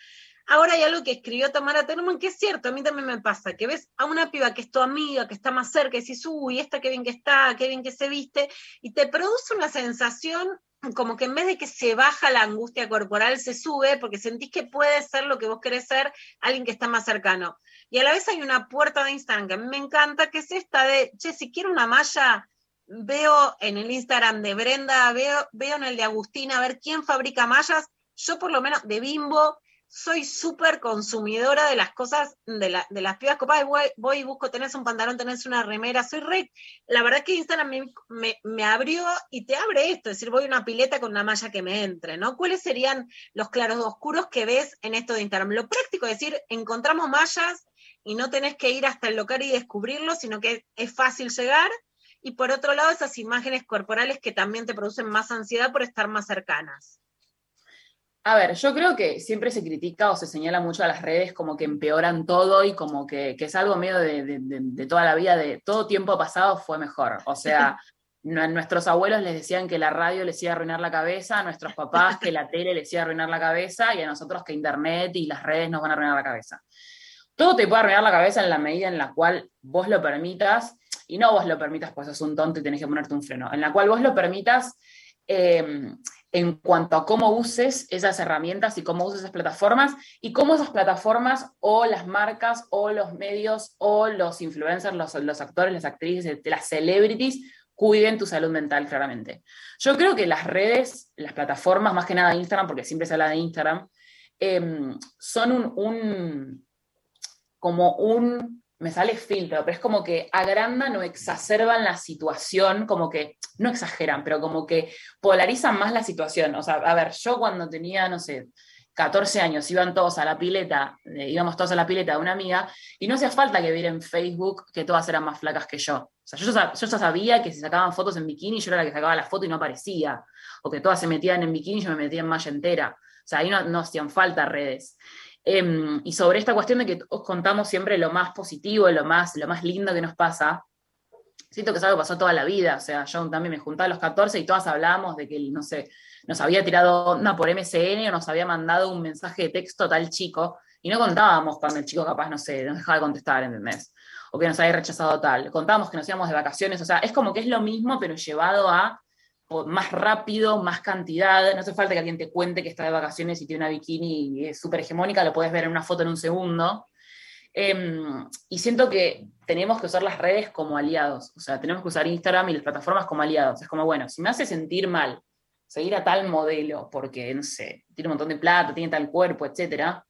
Ahora hay algo que escribió Tamara Terman que es cierto, a mí también me pasa, que ves a una piba que es tu amiga, que está más cerca, y decís, uy, esta qué bien que está, qué bien que se viste, y te produce una sensación como que en vez de que se baja la angustia corporal, se sube, porque sentís que puede ser lo que vos querés ser, alguien que está más cercano. Y a la vez hay una puerta de Instagram que a mí me encanta, que es esta de, che, si quiero una malla, veo en el Instagram de Brenda, veo, veo en el de Agustina, a ver quién fabrica mallas. Yo por lo menos de Bimbo soy súper consumidora de las cosas, de, la- las pibas copadas, voy, voy y busco, tenés un pantalón, tenés una remera, soy re... La verdad que Instagram me, me- me abrió y te abre esto, es decir, voy a una pileta con una malla que me entre, ¿no? ¿Cuáles serían los claros oscuros que ves en esto de Instagram? Lo práctico es decir, encontramos mallas y no tenés que ir hasta el local y descubrirlo, sino que es fácil llegar. Y por otro lado, esas imágenes corporales que también te producen más ansiedad por estar más cercanas. A ver, yo creo que siempre se critica o se señala mucho a las redes como que empeoran todo y como que, que es algo medio de, de- de- de toda la vida, de todo tiempo pasado fue mejor. O sea, nu- nuestros abuelos les decían que la radio les iba a arruinar la cabeza, a nuestros papás que la tele les iba a arruinar la cabeza y a nosotros que internet y las redes nos van a arruinar la cabeza. Todo te puede arruinar la cabeza en la medida en la cual vos lo permitas, y no vos lo permitas, pues sos un tonto y tenés que ponerte un freno, en la cual vos lo permitas eh, en cuanto a cómo uses esas herramientas y cómo uses esas plataformas y cómo esas plataformas o las marcas o los medios o los influencers, los, los actores, las actrices, las celebrities cuiden tu salud mental claramente. Yo creo que las redes, las plataformas, más que nada Instagram, porque siempre se habla de Instagram, em, son un- como un, me sale filtro, pero es como que agrandan o exacerban la situación, como que, no exageran, pero como que polarizan más la situación. O sea, a ver, yo cuando tenía, no sé, 14 años iban todos a la pileta, eh, íbamos todos a la pileta de una amiga, y no hacía falta que viera en Facebook que todas eran más flacas que yo. O sea, yo, ya sabía que si sacaban fotos en bikini, yo era la que sacaba la foto y no aparecía. O que todas se metían en bikini y yo me metía en malla entera. O sea, ahí no, no hacían falta redes. Em, y sobre esta cuestión de que os contamos siempre lo más positivo, lo más, lo más lindo que nos pasa, siento que es algo que pasó toda la vida. O sea, yo también me juntaba a los 14 y todas hablábamos de que, no sé, nos había tirado onda por MSN o nos había mandado un mensaje de texto tal chico. Y no contábamos cuando el chico capaz, no sé, nos dejaba de contestar, ¿entendés? O que nos había rechazado tal. Contábamos que nos íbamos de vacaciones. O sea, es como que es lo mismo, pero llevado a más rápido, más cantidad. No hace falta que alguien te cuente que está de vacaciones y tiene una bikini y es súper hegemónica, lo puedes ver en una foto en un segundo. Em, y siento que tenemos que usar las redes como aliados. O sea, tenemos que usar Instagram y las plataformas como aliados. Es como, bueno, si me hace sentir mal seguir a tal modelo porque, no sé, tiene un montón de plata, tiene tal cuerpo, etcétera,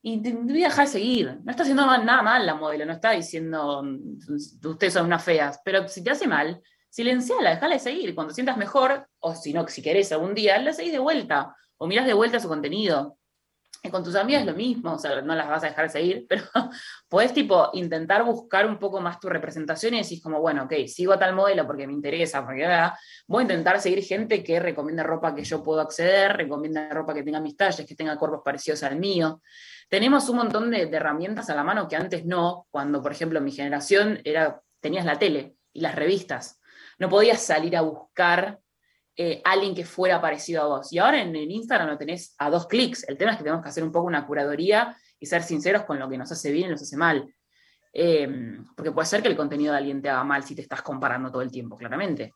y te, voy a dejar de seguir. No está haciendo nada mal la modelo, no está diciendo "Mm, ustedes son unas feas, pero si te hace mal, silenciala, déjala de seguir. Cuando sientas mejor, o si no, si querés algún día, la seguís de vuelta, o mirás de vuelta su contenido. Y con tus amigas lo mismo, o sea, no las vas a dejar de seguir, pero podés tipo intentar buscar un poco más tu representación y decís como, bueno, ok, sigo a tal modelo porque me interesa, porque ah, voy a intentar seguir gente que recomiende ropa que yo puedo acceder, recomienda ropa que tenga mis talles, que tenga cuerpos parecidos al mío. Tenemos un montón de, de herramientas a la mano que antes no, cuando, por ejemplo, mi generación era, tenías la tele y las revistas. No podías salir a buscar eh, alguien que fuera parecido a vos. Y ahora en Instagram lo tenés a dos clics. El tema es que tenemos que hacer un poco una curaduría y ser sinceros con lo que nos hace bien y nos hace mal. Eh, porque puede ser que el contenido de alguien te haga mal si te estás comparando todo el tiempo, claramente.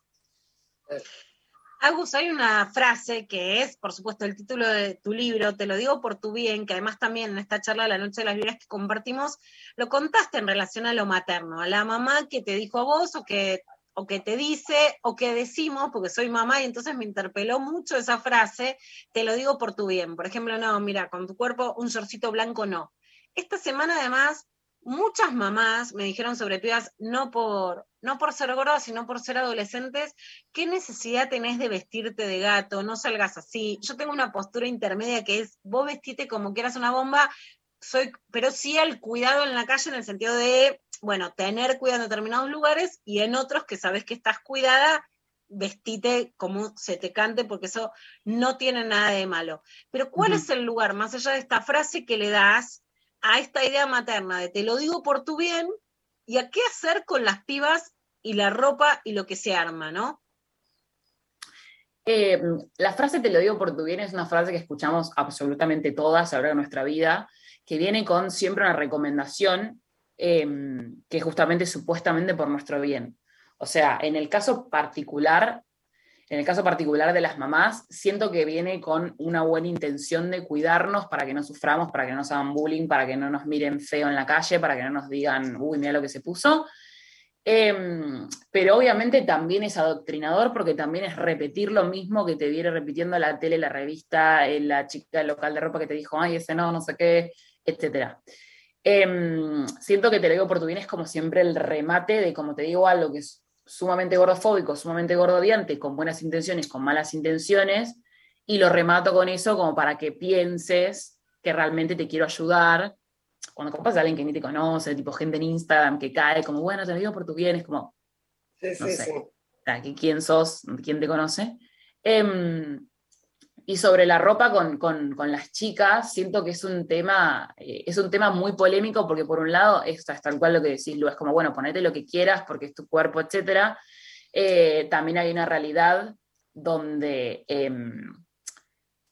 Agus, hay una frase que es, por supuesto, el título de tu libro, Te lo digo por tu bien, que además también en esta charla de la Noche de las Vibras que compartimos, lo contaste en relación a lo materno, a la mamá que te dijo a vos o que, o que te dice o que decimos, porque soy mamá y entonces me interpeló mucho esa frase, te lo digo por tu bien. Por ejemplo, no, mira, con tu cuerpo un shortcito blanco no. Esta semana además muchas mamás me dijeron sobre pibas, no por, no por ser gordas, sino por ser adolescentes, ¿qué necesidad tenés de vestirte de gato? No salgas así. Yo tengo una postura intermedia que es, vos vestite como quieras una bomba, soy, pero sí el cuidado en la calle en el sentido de, bueno, tener cuidado en determinados lugares y en otros que sabes que estás cuidada, vestite como se te cante, porque eso no tiene nada de malo. Pero ¿cuál es el lugar, más allá de esta frase que le das a esta idea materna de te lo digo por tu bien y a qué hacer con las pibas y la ropa y lo que se arma, ¿no? Eh, la frase te lo digo por tu bien es una frase que escuchamos absolutamente todas a lo largo de nuestra vida, que viene con siempre una recomendación eh, que justamente supuestamente por nuestro bien. O sea, en el caso particular, en el caso particular de las mamás, siento que viene con una buena intención de cuidarnos para que no suframos, para que no nos hagan bullying, para que no nos miren feo en la calle, para que no nos digan, uy, mira lo que se puso. Em, pero obviamente también es adoctrinador porque también es repetir lo mismo que te viene repitiendo la tele, la revista, eh, la chica local de ropa que te dijo, ay, ese no, no sé qué, etc. siento que te lo digo por tu bien, es como siempre el remate de, como te digo, algo que es sumamente gordofóbico, sumamente gordodiante, con buenas intenciones, con malas intenciones, y lo remato con eso como para que pienses que realmente te quiero ayudar cuando compas a alguien que ni te conoce, tipo gente en Instagram que cae, como, bueno, te lo digo por tu bien, es como, Sí, no sí, sé, sí. ¿qui- ¿quién sos? ¿Quién te conoce? Em, y sobre la ropa con, con- con las chicas, siento que es un tema, eh, es un tema muy polémico porque por un lado es, es tal cual lo que decís, Lu, es como, bueno, ponete lo que quieras porque es tu cuerpo, etc. también hay una realidad donde em,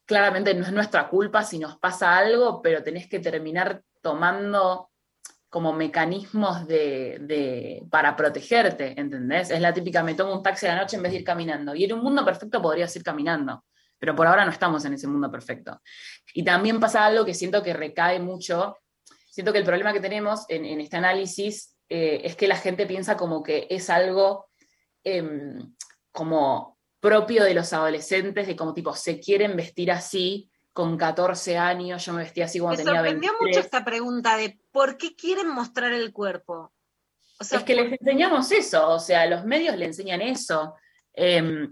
claramente no es nuestra culpa si nos pasa algo, pero tenés que terminar tomando como mecanismos de, de- para protegerte, ¿entendés? Es la típica, me tomo un taxi a la noche en vez de ir caminando. Y en un mundo perfecto podrías ir caminando, pero por ahora no estamos en ese mundo perfecto. Y también pasa algo que siento que recae mucho, siento que el problema que tenemos en, en este análisis eh, es que la gente piensa como que es algo em, como propio de los adolescentes, de como tipo, se quieren vestir así con 14 años, yo me vestía así cuando Me tenía sorprendió 23. mucho esta pregunta de por qué quieren mostrar el cuerpo. O sea, es que les enseñamos eso, o sea, los medios le enseñan eso. Eh,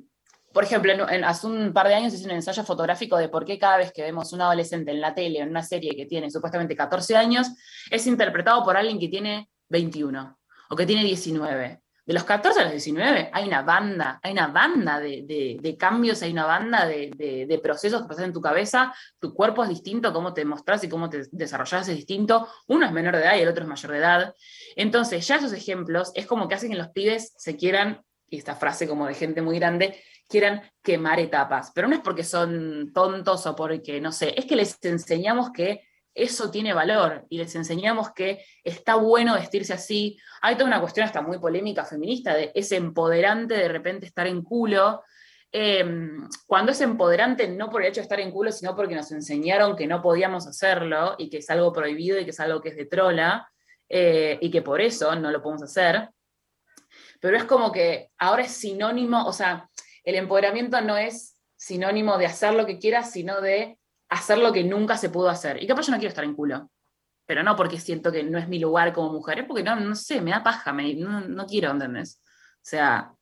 por ejemplo, hace un par de años hice un ensayo fotográfico de por qué cada vez que vemos un adolescente en la tele, en una serie que tiene supuestamente 14 años, es interpretado por alguien que tiene 21 o que tiene 19. De los 14 a los 19 hay una banda, hay una banda de, de- cambios, hay una banda de, de- de procesos que pasan en tu cabeza, tu cuerpo es distinto, cómo te mostrás y cómo te desarrollás es distinto, uno es menor de edad y el otro es mayor de edad. Entonces, ya esos ejemplos es como que hacen que los pibes se quieran, y esta frase como de gente muy grande, quieran quemar etapas. Pero no es porque son tontos o porque, no sé, es que les enseñamos que eso tiene valor y les enseñamos que está bueno vestirse así. Hay toda una cuestión hasta muy polémica feminista de ese empoderante de repente estar en culo. Eh, cuando es empoderante no por el hecho de estar en culo, sino porque nos enseñaron que no podíamos hacerlo y que es algo prohibido y que es algo que es de trola eh, y que por eso no lo podemos hacer. Pero es como que ahora es sinónimo, o sea, el empoderamiento no es sinónimo de hacer lo que quieras, sino de hacer lo que nunca se pudo hacer. Y capaz yo no quiero estar en culo, pero no porque siento que no es mi lugar como mujer, es porque no, no sé, me da paja, me- no, no quiero, ¿entendés? O sea,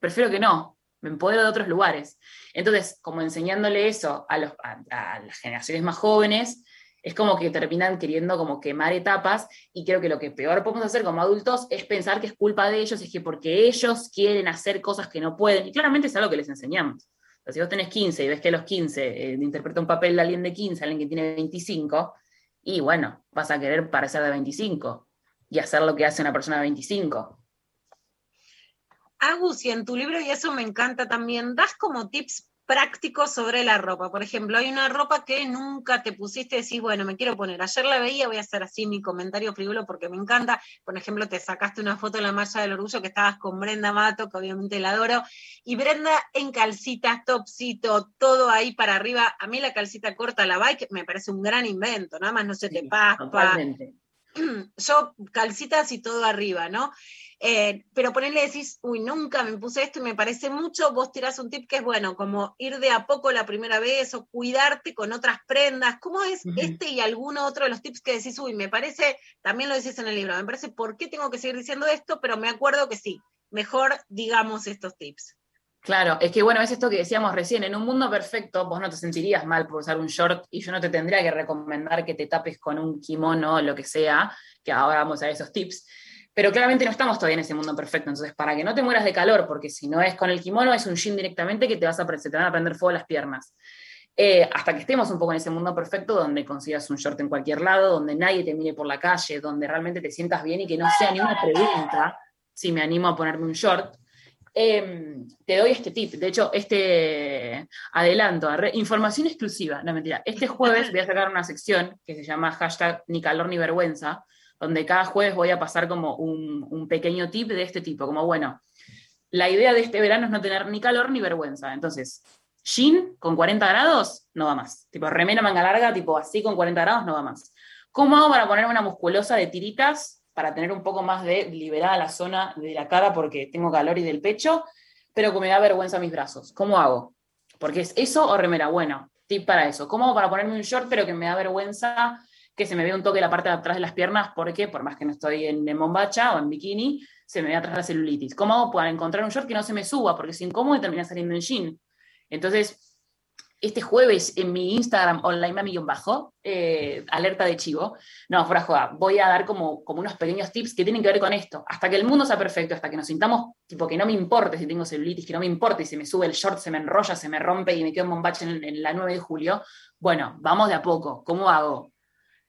prefiero que no, me empodero de otros lugares. Entonces, como enseñándole eso a, los, a, a las generaciones más jóvenes, es como que terminan queriendo como quemar etapas y creo que lo que peor podemos hacer como adultos es pensar que es culpa de ellos, es que porque ellos quieren hacer cosas que no pueden, y claramente es algo que les enseñamos. Si vos tenés 15 y ves que a los 15 eh, interpreta un papel de alguien de 15, alguien que tiene 25, y bueno, vas a querer parecer de 25 y hacer lo que hace una persona de 25. Agus, y en tu libro, y eso me encanta también, das como tips prácticos sobre la ropa. Por ejemplo, hay una ropa que nunca te pusiste y decís, bueno, me quiero poner. Ayer la veía, voy a hacer así mi comentario frívolo porque me encanta. Por ejemplo, te sacaste una foto en la malla del orgullo que estabas con Brenda Mato, que obviamente la adoro. Y Brenda en calcitas, topsito, todo ahí para arriba. A mí la calcita corta, la bike, me parece un gran invento. Nada más no se te paspa. Totalmente. yo calcitas y todo arriba, ¿no? Eh, pero ponerle decís, uy, nunca me puse esto y me parece mucho, vos tirás un tip que es bueno, como ir de a poco la primera vez o cuidarte con otras prendas. ¿Cómo es este y alguno otro de los tips que decís, uy, me parece, también lo decís en el libro, me parece, ¿por qué tengo que seguir diciendo esto? Pero me acuerdo que sí, mejor digamos estos tips. Claro, es que bueno, es esto que decíamos recién, en un mundo perfecto vos no te sentirías mal por usar un short y yo no te tendría que recomendar que te tapes con un kimono o lo que sea, que ahora vamos a esos tips, pero claramente no estamos todavía en ese mundo perfecto, entonces para que no te mueras de calor, porque si no es con el kimono es un jean directamente que te, vas a, se te van a prender fuego las piernas. Eh, hasta que estemos un poco en ese mundo perfecto donde consigas un short en cualquier lado, donde nadie te mire por la calle, donde realmente te sientas bien y que no sea ni una pregunta si me animo a ponerme un short, Em, te doy este tip. De hecho, este adelanto, información exclusiva, no mentira. Este jueves voy a sacar una sección que se llama hashtag ni calor ni vergüenza, donde cada jueves voy a pasar como un, un pequeño tip de este tipo, como bueno, la idea de este verano es no tener ni calor ni vergüenza. Entonces, jean con 40 grados, no va más. Tipo, remera manga larga, tipo así con 40 grados, no va más. ¿Cómo hago para ponerme una musculosa de tiritas para tener un poco más de liberada la zona de la cara porque tengo calor y del pecho, pero que me da vergüenza mis brazos? ¿Cómo hago? Porque es eso o remera. Bueno, tip para eso. ¿Cómo hago para ponerme un short pero que me da vergüenza que se me vea un toque la parte de atrás de las piernas porque por más que no estoy en, en bombacha o en bikini, se me ve atrás la celulitis. ¿Cómo hago para encontrar un short que no se me suba? Porque es incómodo y termina saliendo en jean. Entonces, este jueves en mi Instagram online mami-bajo, eh, alerta de chivo, no, fuera joda, voy a dar como, como unos pequeños tips que tienen que ver con esto. Hasta que el mundo sea perfecto, hasta que nos sintamos, tipo, que no me importe si tengo celulitis, que no me importe si me sube el short, se me enrolla, se me rompe y me quedo en bombacha en, en la 9 de julio. Bueno, vamos de a poco. ¿Cómo hago?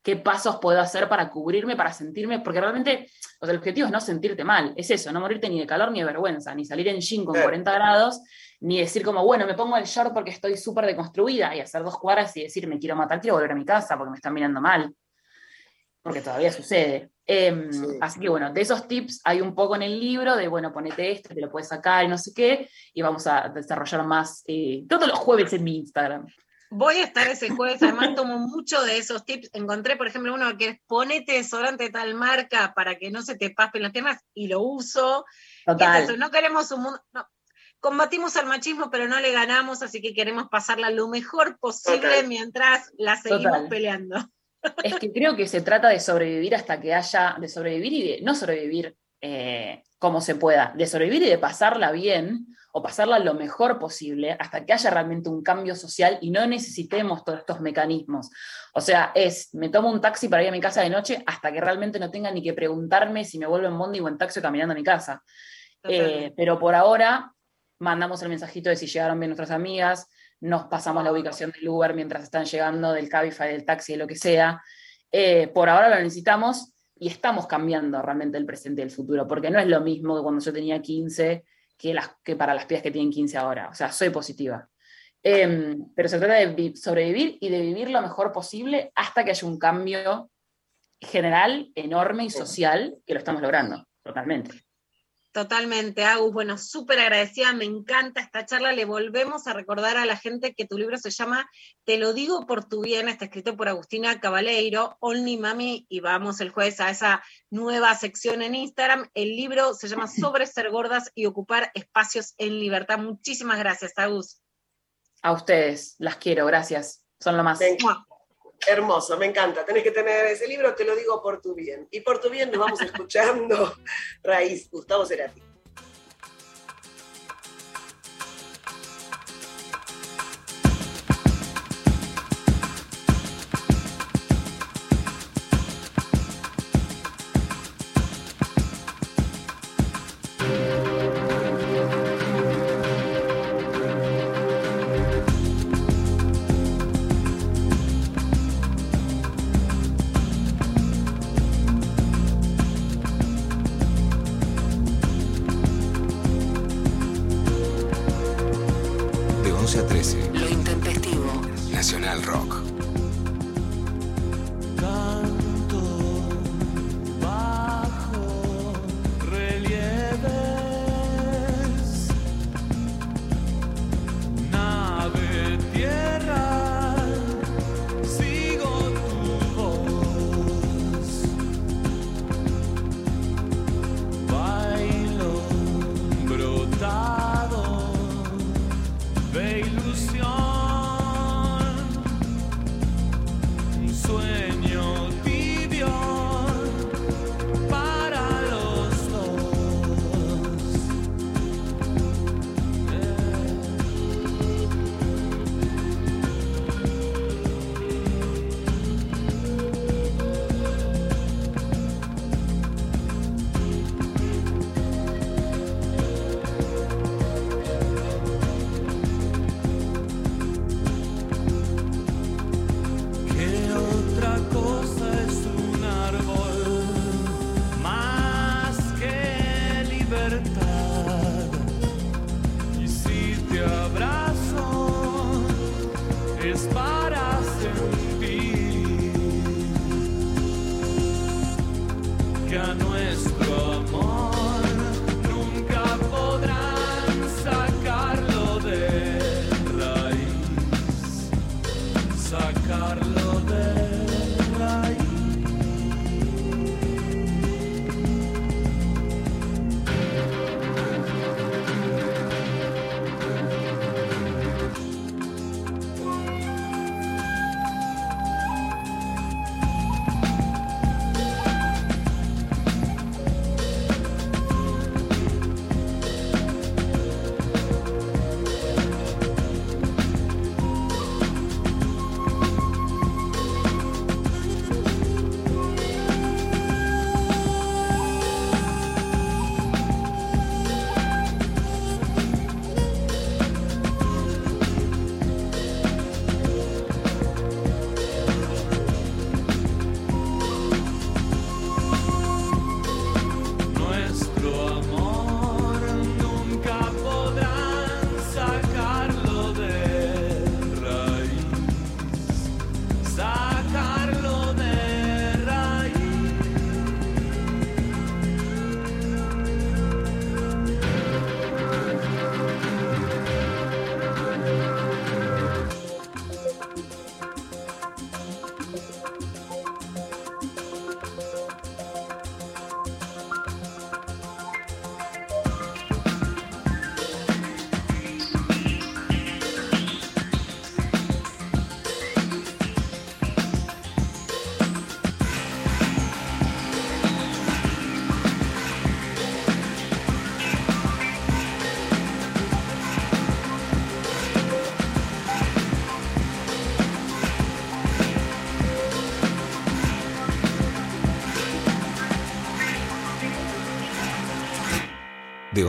¿Qué pasos puedo hacer para cubrirme, para sentirme? Porque realmente, o sea, el objetivo es no sentirte mal, es eso, no morirte ni de calor ni de vergüenza, ni salir en jean con 40 grados, ni decir como, bueno, me pongo el short porque estoy súper deconstruida y hacer dos cuadras y decir, me quiero matar, quiero volver a mi casa porque me están mirando mal. Porque todavía sucede. Eh, Así que bueno, de esos tips hay un poco en el libro de, bueno, ponete esto, te lo puedes sacar y no sé qué, y vamos a desarrollar más eh, todos los jueves en mi Instagram. Voy a estar ese jueves, además tomo mucho de esos tips. Encontré, por ejemplo, uno que es ponete desodorante de tal marca para que no se te paspen las piernas y lo uso. Total. No queremos un mundo. no, combatimos al machismo, pero no le ganamos, así que queremos pasarla lo mejor posible Total. mientras la seguimos Total. peleando. Es que creo que se trata de sobrevivir hasta que haya, de sobrevivir y de no sobrevivir eh, como se pueda, de sobrevivir y de pasarla bien o pasarla lo mejor posible hasta que haya realmente un cambio social y no necesitemos todos estos mecanismos. O sea, es, me tomo un taxi para ir a mi casa de noche hasta que realmente no tenga ni que preguntarme si me vuelvo en bondi o en taxi o caminando a mi casa. Eh, pero por ahora mandamos el mensajito de si llegaron bien nuestras amigas, nos pasamos la ubicación del Uber mientras están llegando, del Cabify, del taxi, de lo que sea. Eh, por ahora lo necesitamos y estamos cambiando realmente el presente y el futuro, porque no es lo mismo que cuando yo tenía 15 que, las, que para las pibas que tienen 15 ahora. O sea, soy positiva. Em, pero se trata de vi- sobrevivir y de vivir lo mejor posible hasta que haya un cambio general, enorme y social, que lo estamos logrando, totalmente. Totalmente, Agus. Bueno, súper agradecida, me encanta esta charla. Le volvemos a recordar a la gente que tu libro se llama Te lo digo por tu bien, está escrito por Agustina Cabaleiro, Only Mami, y vamos el jueves a esa nueva sección en Instagram. El libro se llama Sobre ser gordas y ocupar espacios en libertad. Muchísimas gracias, Agus. A ustedes, las quiero, gracias. Son lo más. Hermoso, me encanta. Tenés que tener ese libro, te lo digo por tu bien. Y por tu bien nos vamos escuchando Raíz, Gustavo Cerati.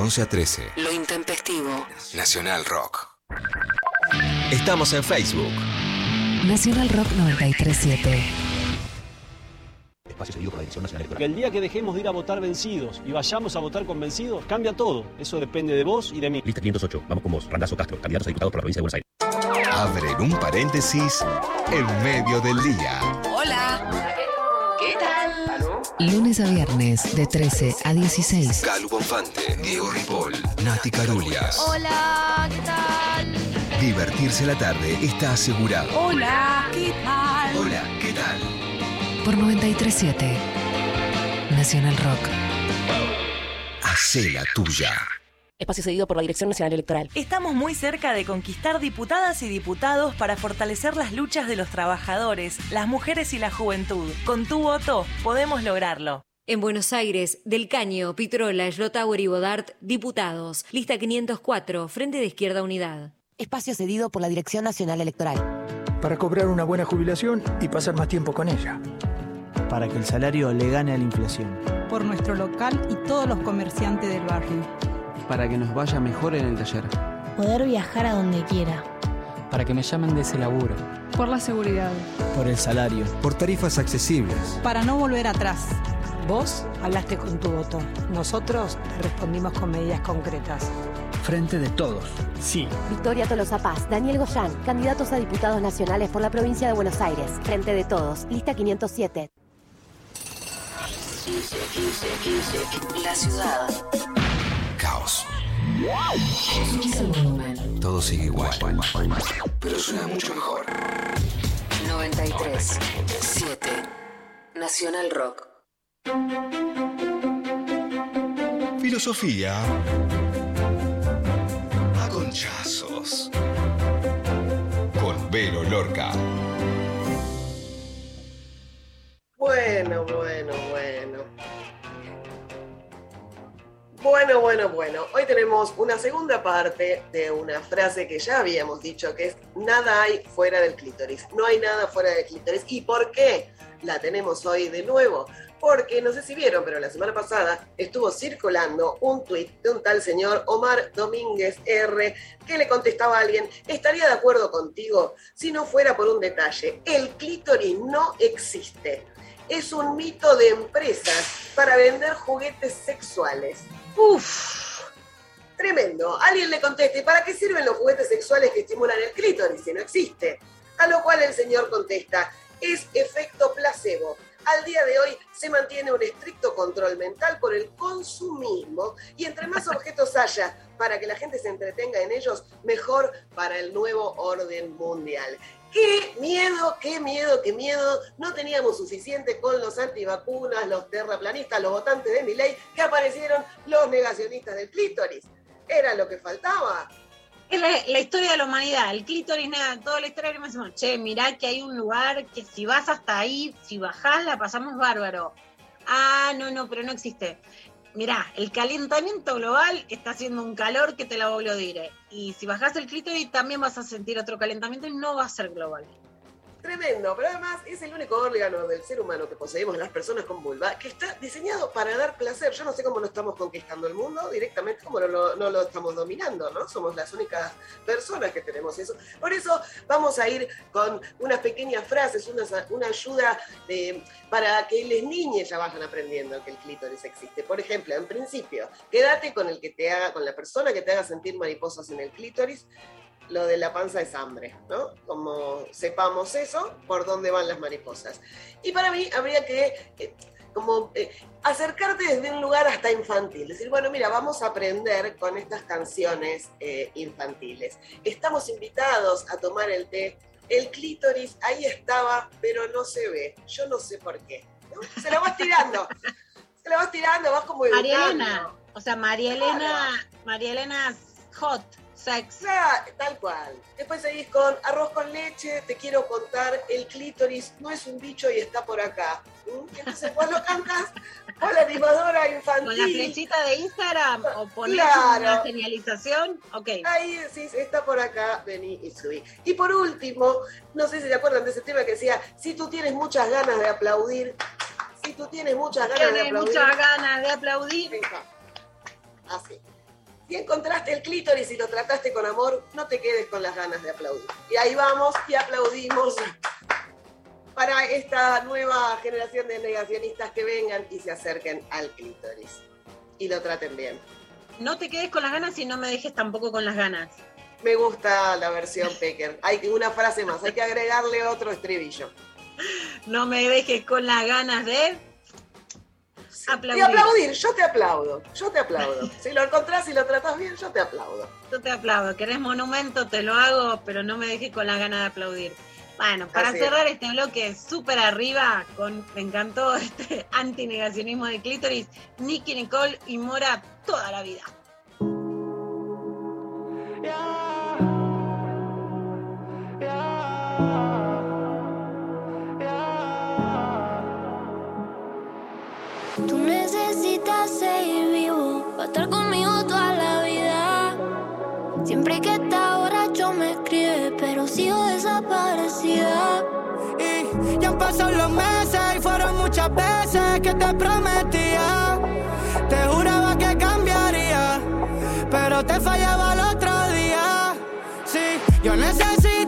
11 a 13. Lo intempestivo. Nacional Rock. Estamos en Facebook. Nacional Rock 937. Espacio cedido por la Dirección Nacional Electoral. Que el día que dejemos de ir a votar vencidos y vayamos a votar convencidos, cambia todo. Eso depende de vos y de mí. Lista 508. Vamos con vos. Randazo Castro. Candidatos a diputados por la provincia de Buenos Aires. Abren un paréntesis en medio del día. Hola. Lunes a viernes de 13 a 16. Calu Bonfante, Diego Ripoll, Nati Carulias. Hola, ¿qué tal? Divertirse la tarde está asegurado. Hola, ¿qué tal? Hola, ¿qué tal? Por 937. Nacional Rock. Hacé la tuya. Espacio cedido por la Dirección Nacional Electoral. Estamos muy cerca de conquistar diputadas y diputados para fortalecer las luchas de los trabajadores, las mujeres y la juventud. Con tu voto podemos lograrlo. En Buenos Aires, Del Caño, Pitrola, Schlotauer y Bodart, diputados. Lista 504, Frente de Izquierda Unidad. Espacio cedido por la Dirección Nacional Electoral. Para cobrar una buena jubilación y pasar más tiempo con ella. Para que el salario le gane a la inflación. Por nuestro local y todos los comerciantes del barrio. Para que nos vaya mejor en el taller. Poder viajar a donde quiera. Para que me llamen de ese laburo. Por la seguridad. Por el salario. Por tarifas accesibles. Para no volver atrás. Vos hablaste con tu voto. Nosotros te respondimos con medidas concretas. Frente de todos. Sí. Victoria Tolosa Paz, Daniel Goyán, candidatos a diputados nacionales por la provincia de Buenos Aires. Frente de todos. Lista 507. La ciudad. Caos. Todo sigue igual. Pero suena mucho mejor. 93. 7. Nacional Rock. Filosofía. A conchazos. Con Vero Lorca. Bueno, bueno, bueno. Bueno, bueno, bueno. Hoy tenemos una segunda parte de una frase que ya habíamos dicho, que es nada hay fuera del clítoris. No hay nada fuera del clítoris. ¿Y por qué la tenemos hoy de nuevo? Porque no sé si vieron, pero la semana pasada estuvo circulando un tuit de un tal señor Omar Domínguez R que le contestaba a alguien, estaría de acuerdo contigo si no fuera por un detalle. El clítoris no existe. Es un mito de empresas para vender juguetes sexuales. Uf, tremendo. Alguien le contesta, ¿y para qué sirven los juguetes sexuales que estimulan el clítoris si no existe? A lo cual el señor contesta, es efecto placebo. Al día de hoy se mantiene un estricto control mental por el consumismo y entre más objetos haya para que la gente se entretenga en ellos, mejor para el nuevo orden mundial. ¡Qué miedo, qué miedo, qué miedo! No teníamos suficiente con los antivacunas, los terraplanistas, los votantes de mi ley, que aparecieron los negacionistas del clítoris. Era lo que faltaba. Es la, la historia de la humanidad, el clítoris, nada, toda la historia me decimos, che, mirá que hay un lugar que si vas hasta ahí, si bajás, la pasamos bárbaro. Ah, no, no, pero no existe. Mirá, el calentamiento global está haciendo un calor que te la a dire. Y si bajás el clítoris también vas a sentir otro calentamiento y no va a ser global. Tremendo, pero además es el único órgano del ser humano que poseemos las personas con vulva que está diseñado para dar placer. Yo no sé cómo no estamos conquistando el mundo directamente, cómo no lo, no lo estamos dominando, ¿no? Somos las únicas personas que tenemos eso. Por eso vamos a ir con unas pequeñas frases, una, una ayuda de, para que las niñas ya vayan aprendiendo que el clítoris existe. Por ejemplo, en principio, quédate con el que te haga, con la persona que te haga sentir mariposas en el clítoris lo de la panza es hambre, ¿no? Como sepamos eso, por dónde van las mariposas. Y para mí habría que eh, como eh, acercarte desde un lugar hasta infantil, decir, bueno, mira, vamos a aprender con estas canciones eh, infantiles. Estamos invitados a tomar el té. El clítoris ahí estaba, pero no se ve. Yo no sé por qué. ¿no? Se lo vas tirando. Se lo vas tirando, vas como María educando. Elena, o sea, María Elena, María Elena Hot, sex. sea, tal cual. Después seguís con arroz con leche, te quiero contar, el clítoris no es un bicho y está por acá. ¿Mm? Entonces vos lo cantas con la animadora infantil. Con la flechita de Instagram o pones Claro. una señalización, ok. Ahí decís, está por acá, vení y subí. Y por último, no sé si se acuerdan de ese tema que decía, si tú tienes muchas ganas de aplaudir, si tú tienes muchas ganas de Tienes aplaudir. muchas ganas de aplaudir. así. Si encontraste el clítoris y lo trataste con amor, no te quedes con las ganas de aplaudir. Y ahí vamos y aplaudimos para esta nueva generación de negacionistas que vengan y se acerquen al clítoris y lo traten bien. No te quedes con las ganas y no me dejes tampoco con las ganas. Me gusta la versión Pecker. Hay que- una frase más, hay que agregarle otro estribillo. No me dejes con las ganas de Y aplaudir. aplaudir, yo te aplaudo, yo te aplaudo. Si lo encontrás y lo tratás bien, yo te aplaudo. Yo te aplaudo. Querés monumento, te lo hago, pero no me dejes con las ganas de aplaudir. Bueno, para Así es. cerrar este bloque súper arriba, con, me encantó este antinegacionismo de clítoris, Nicky Nicole y Mora toda la vida. Necesitas seguir vivo para estar conmigo toda la vida. Siempre que está borracho me escribe, pero sigo desaparecida. Y ya han pasado los meses y fueron muchas veces que te prometía. Te juraba que cambiaría, pero te fallaba el otro día. Sí, yo necesito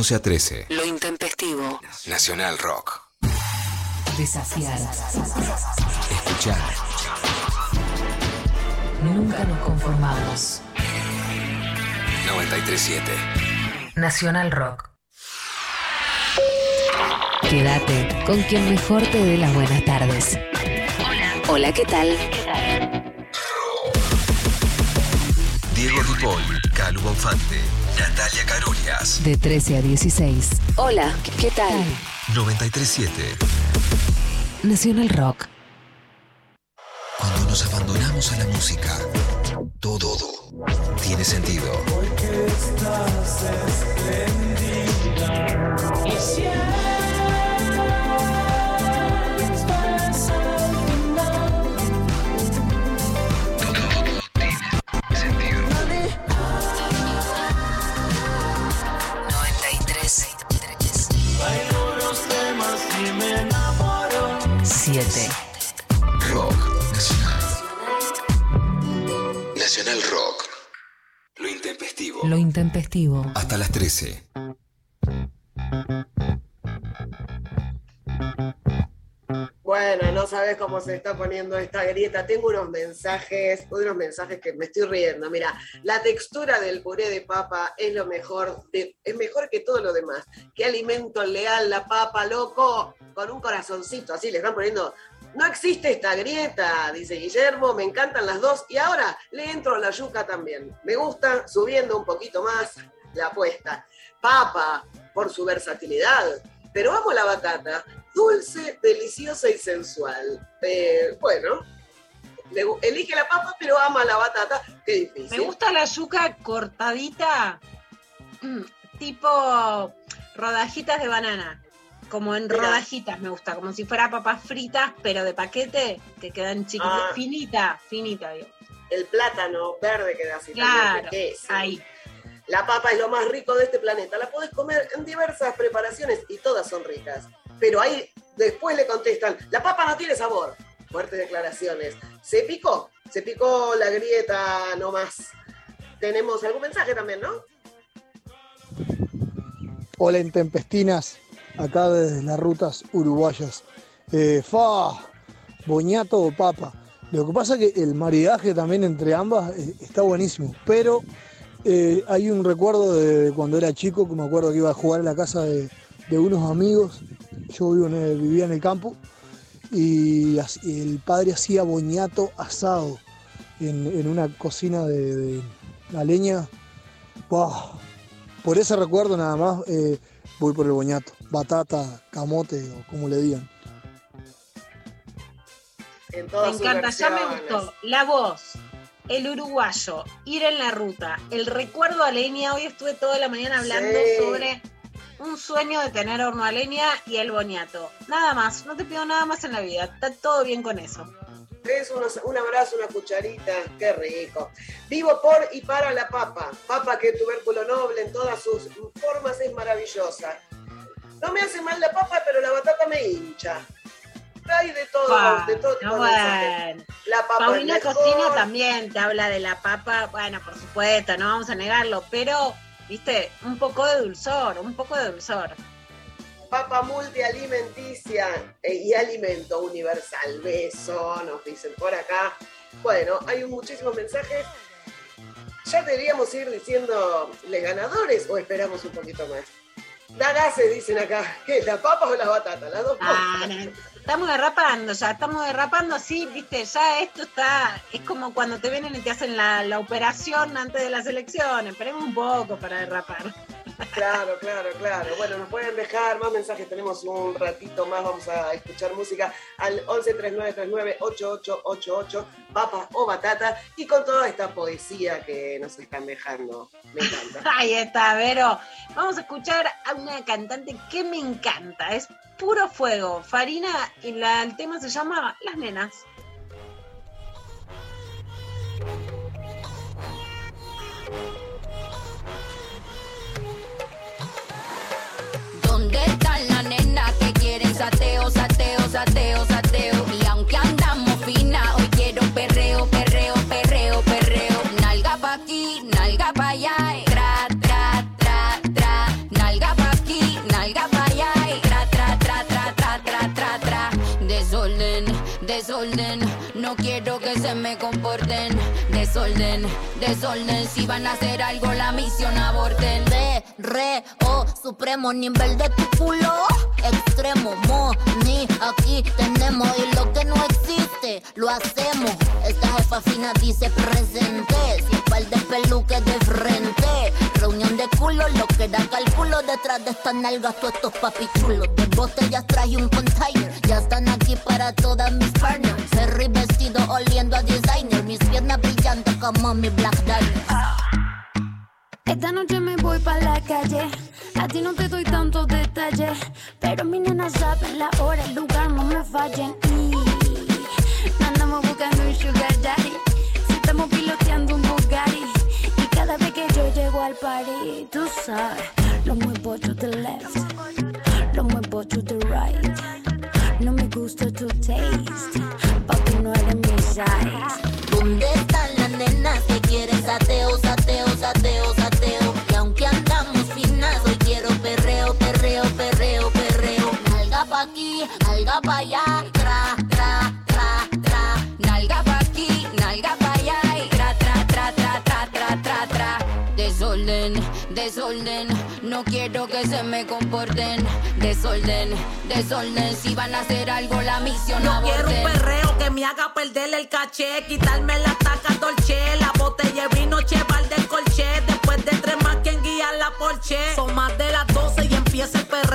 11 a 13. Lo intempestivo. Nacional Rock. Desafiar. Escuchar. Nunca nos conformamos. 937. Nacional Rock. Quédate con quien mejor te dé las buenas tardes. Hola. Hola, ¿qué tal? Diego Ripoll. Calu Bonfante. Natalia Carolias. De 13 a 16. Hola, ¿qué tal? 937. Nacional Rock. Cuando nos abandonamos a la música, todo tiene sentido. Porque estás espléndida. Lo intempestivo. Hasta las 13. Bueno, no sabes cómo se está poniendo esta grieta. Tengo unos mensajes, unos mensajes que me estoy riendo. Mira, la textura del puré de papa es lo mejor, de- es mejor que todo lo demás. Qué alimento leal la papa, loco, con un corazoncito así le están poniendo. No existe esta grieta, dice Guillermo, me encantan las dos y ahora le entro a la yuca también. Me gusta subiendo un poquito más la apuesta. Papa, por su versatilidad, pero amo la batata, dulce, deliciosa y sensual. Eh, bueno, elige la papa, pero ama la batata. Qué difícil. Me gusta la yuca cortadita, tipo rodajitas de banana. Como en Mira. rodajitas me gusta, como si fuera papas fritas, pero de paquete, que quedan chiquititas. Ah. Finita, finita, digo. El plátano verde queda así. también, Claro, riquísimo. ahí. La papa es lo más rico de este planeta. La podés comer en diversas preparaciones y todas son ricas. Pero ahí después le contestan, la papa no tiene sabor. Fuertes declaraciones. Se picó, se picó la grieta nomás. Tenemos algún mensaje también, ¿no? Hola intempestinas, acá desde las rutas uruguayas. Eh, fa, boñato o papa. Lo que pasa es que el maridaje también entre ambas eh, está buenísimo, pero eh, hay un recuerdo de cuando era chico que me acuerdo que iba a jugar en la casa de, de unos amigos. Yo vivía en el campo y el padre hacía boñato asado en, en una cocina de, la leña. ¡Buah! Por ese recuerdo nada más voy por el boñato. Batata, camote o como le digan. En Me todas sus encanta, ya me gustó. La voz, el uruguayo, ir en la ruta, el recuerdo a leña. Hoy estuve toda la mañana hablando Sí. sobre un sueño de tener horno a leña y el boniato. Nada más, no te pido nada más en la vida. Está todo bien con eso. Es unos- un abrazo, una cucharita, qué rico. Vivo por y para la papa. Papa que tubérculo noble en todas sus formas es maravillosa. No me hace mal la papa, pero la batata me hincha. Hay de todo, de todo tipo no, de bueno. La papa Paulina es. Cocina también te habla de la papa, bueno, por supuesto, no vamos a negarlo, pero, viste, un poco de dulzor, un poco de dulzor. Papa multialimenticia eh, y alimento universal. Beso, nos dicen por acá. Bueno, hay muchísimos mensajes. ¿Ya deberíamos ir diciendo los ganadores o esperamos un poquito más? Da gases, dicen acá. ¿Qué? ¿La papa o la batata? Las dos Ah, cosas. no, estamos derrapando ya, estamos derrapando así, viste, ya esto está, es como cuando te vienen y te hacen la, la operación antes de las elecciones, esperemos un poco para derrapar. Claro, claro, claro. Bueno, nos pueden dejar más mensajes. Tenemos un ratito más. Vamos a escuchar música al 1139398888, papa o batata. Y con toda esta poesía que nos están dejando. Me encanta. Ahí está, Vero. Vamos a escuchar a una cantante que me encanta, es puro fuego, Farina, y la- el tema se llama Las Nenas. Sateo, sateo, sateo, sateo? Y aunque andamos fina, hoy quiero perreo, perreo, perreo, perreo. Nalga pa' aquí, nalga pa' allá. eh. Tra, tra, tra, tra. Nalga pa' aquí, nalga pa' allá. eh. Tra, tra, tra, tra, tra, tra, tra, tra. Desorden, desorden. No quiero que se me comporten. Desorden, desorden. Si van a hacer algo, la misión aborten. Re, oh, supremo nivel de tu culo. Extremo, mo, ni aquí tenemos. Y lo que no existe, lo hacemos. Esta jefa fina dice presente. Sin par de peluques de frente. Reunión de culo, lo que da cálculo. Detrás de estas nalgas, todos estos papichulos. De botellas traje un container. Ya están aquí para todas mis partners. Ferry vestido Oliendo a designer, mis piernas brillantes como mi Black Diamond. Esta noche me voy para la calle. A ti no te doy tantos detalles. Pero mi nena saben la hora, el lugar, no me fallen. Y andamos buscando un sugar daddy. Si estamos piloteando un Bugatti. Y cada vez que yo llego al party, tú sabes, lo muevo to the left. Lo muevo to the right. No me gusta tu taste. Papi, no eres mi size. ¿Dónde están las nenas que quieren sateo, Desorden, no quiero que se me comporten. Desorden, desorden, si van a hacer algo la misión Yo quiero un aborten. perreo que me haga perder el caché, quitarme la taca dolce, la botella de vino cheval del colché, después de tres más quien guía la porche. Son más de las 12 y empieza el perreo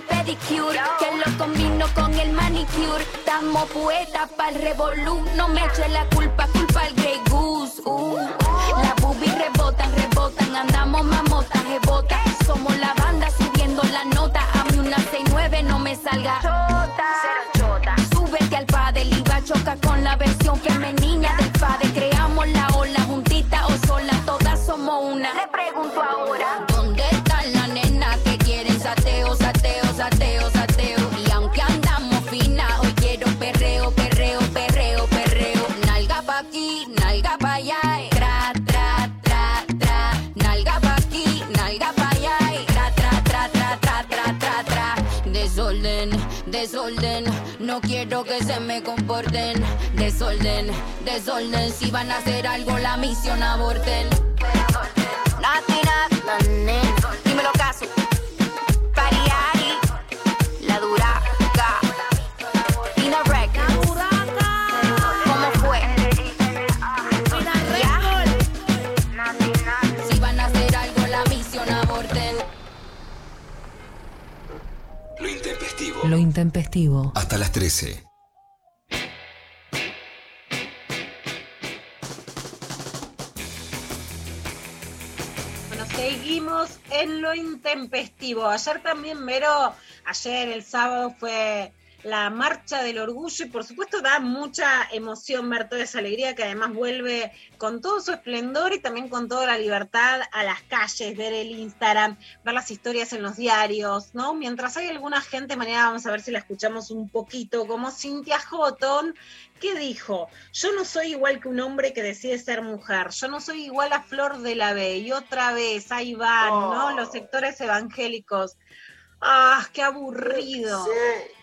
pedicure, que lo combino con el manicure. Estamos poetas para el revolú. No me eche la culpa, culpa al Grey Goose. Uh. Las boobies rebotan, rebotan. Andamos mamotas, rebotas. Somos la banda subiendo la nota. A mí una 69 no me salga. Cero chota. Súbete al padre, iba choca con la versión femenina del padre. Creamos la ola juntita o sola, todas somos una. Le Desorden, no quiero que se me comporten. Desorden, desorden, si van a hacer algo la misión aborten. La nena. dímelo caso. Pariari, la duraca. Intempestivo. Hasta las 13. Bueno, seguimos en lo intempestivo. Ayer también, Mero, ayer el sábado fue la marcha del orgullo y por supuesto da mucha emoción ver toda esa alegría que además vuelve con todo su esplendor y también con toda la libertad a las calles, ver el Instagram, ver las historias en los diarios, ¿no? Mientras hay alguna gente, mañana vamos a ver si la escuchamos un poquito, como Cintia Houghton, que dijo, yo no soy igual que un hombre que decide ser mujer, yo no soy igual a Flor de la B, y otra vez, ahí van, ¿no? Los sectores evangélicos. Ah, qué aburrido. Sí,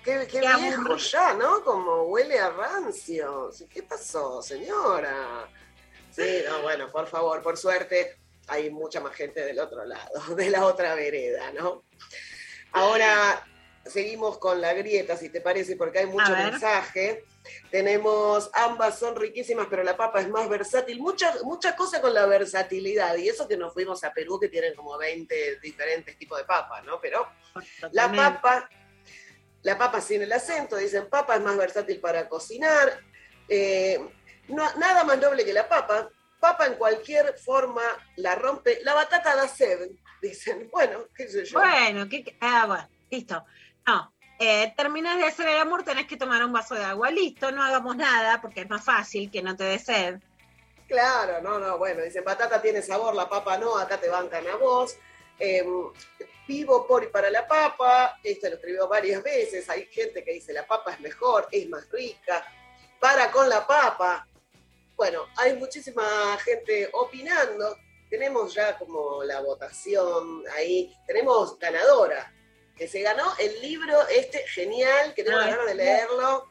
qué, qué Qué viejo aburrido. ya, ¿no? Como huele a rancio. ¿Qué pasó, señora? Sí, no, bueno, por favor, por suerte hay mucha más gente del otro lado, de la otra vereda, ¿no? Ahora seguimos con la grieta, si te parece, porque hay mucho mensaje. Tenemos, ambas son riquísimas, pero la papa es más versátil. Mucha, mucha cosa con la versatilidad. Y eso que nos fuimos a Perú, que tienen como 20 diferentes tipos de papa, ¿no? Pero la papa, la papa sin el acento, dicen papa es más versátil para cocinar. Eh, no- nada más noble que la papa. Papa en cualquier forma la rompe. La batata da sed, dicen. Bueno, qué sé yo. Bueno, ¿qué, qué- ah, bueno, listo. No, eh, terminas de hacer el amor, tenés que tomar un vaso de agua. Listo, no hagamos nada porque es más fácil que no te dé sed. Claro, no, no, bueno, dicen batata tiene sabor, la papa no, acá te bancan a vos. Eh, vivo por y para la papa, esto lo escribió varias veces, hay gente que dice la papa es mejor, es más rica, para con la papa. Bueno, hay muchísima gente opinando, tenemos ya como la votación ahí, tenemos ganadora, que se ganó el libro este genial, que tengo ganas de leerlo.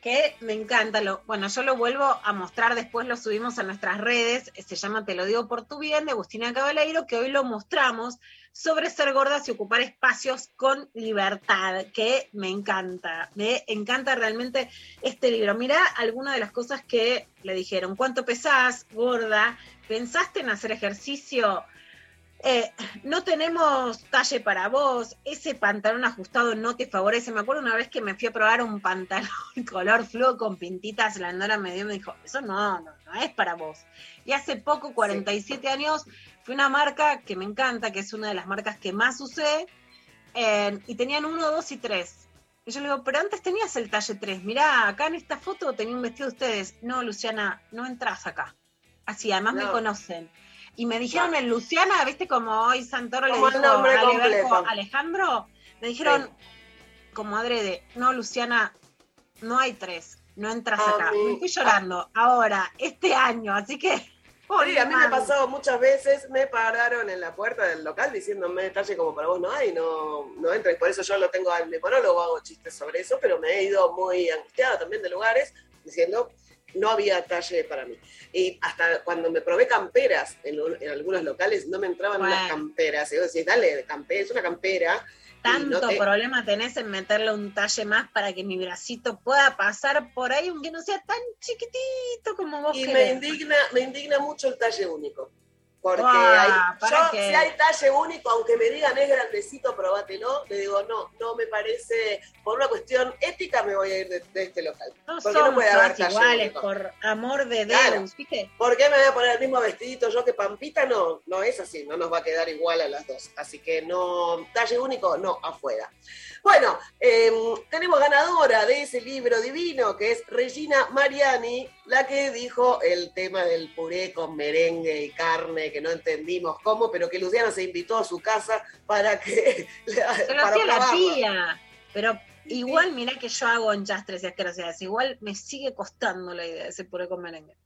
que me encanta. Lo, bueno, yo lo vuelvo a mostrar después, lo subimos a nuestras redes. Se llama Te lo digo por tu bien, de Agustina Cabaleiro, que hoy lo mostramos sobre ser gordas y ocupar espacios con libertad, que me encanta. Me encanta realmente este libro. Mira algunas de las cosas que le dijeron. ¿Cuánto pesás, gorda? ¿Pensaste en hacer ejercicio? Eh, no tenemos talle para vos, ese pantalón ajustado no te favorece. Me acuerdo una vez que me fui a probar un pantalón color fluo con pintitas, la Nora me dio y me dijo, eso no, no, no es para vos. Y hace poco, 47 años, fue una marca que me encanta, que es una de las marcas que más usé, eh, y tenían uno, dos y tres. Y yo le digo, pero antes tenías el talle 3. Mirá, acá en esta foto tenía un vestido de ustedes. No, Luciana, no entras acá. Así, además me No. conocen. Y me dijeron en Luciana, viste como hoy Santoro le Como dijo a. Alejandro, me dijeron como adrede, no Luciana, no hay tres, no entras A acá. mí- Me estoy llorando ahora, este año, así que... Sí, a mí me ha pasado muchas veces, me pararon en la puerta del local diciéndome talle como para vos no hay, no, no entra. Y por eso yo lo tengo al monólogo, hago chistes sobre eso, pero me he ido muy angustiada también de lugares diciendo no había talle para mí. Y hasta cuando me probé camperas en, en algunos locales, no me entraban Bueno. unas camperas. Y vos decís, dale, campera, es una campera. Tanto no te- problema tenés en meterle un talle más para que mi bracito pueda pasar por ahí, aunque no sea tan chiquitito como vos Y me querés. indigna, me indigna mucho el talle único. Porque hay- ¿para yo, qué? si hay talle único, aunque me digan es grandecito, probátelo, le digo, no, no me parece, por una cuestión ética me voy a ir de, de este local. No porque somos no puede haber todas talle iguales, único. por amor de Claro. ¿viste? ¿Por qué me voy a poner el mismo vestidito yo que Pampita? No, no es así, no nos va a quedar igual a las dos. Así que no, talle único, no, afuera. Bueno, eh, tenemos ganadora de ese libro divino que es Regina Mariani, la que dijo el tema del puré con merengue y carne, que no entendimos cómo, pero que Luciana se invitó a su casa para que... Se lo para hacía la tía, pero igual mirá que yo hago enchastres y asquerosidades, igual me sigue costando la idea de ese puré con merengue.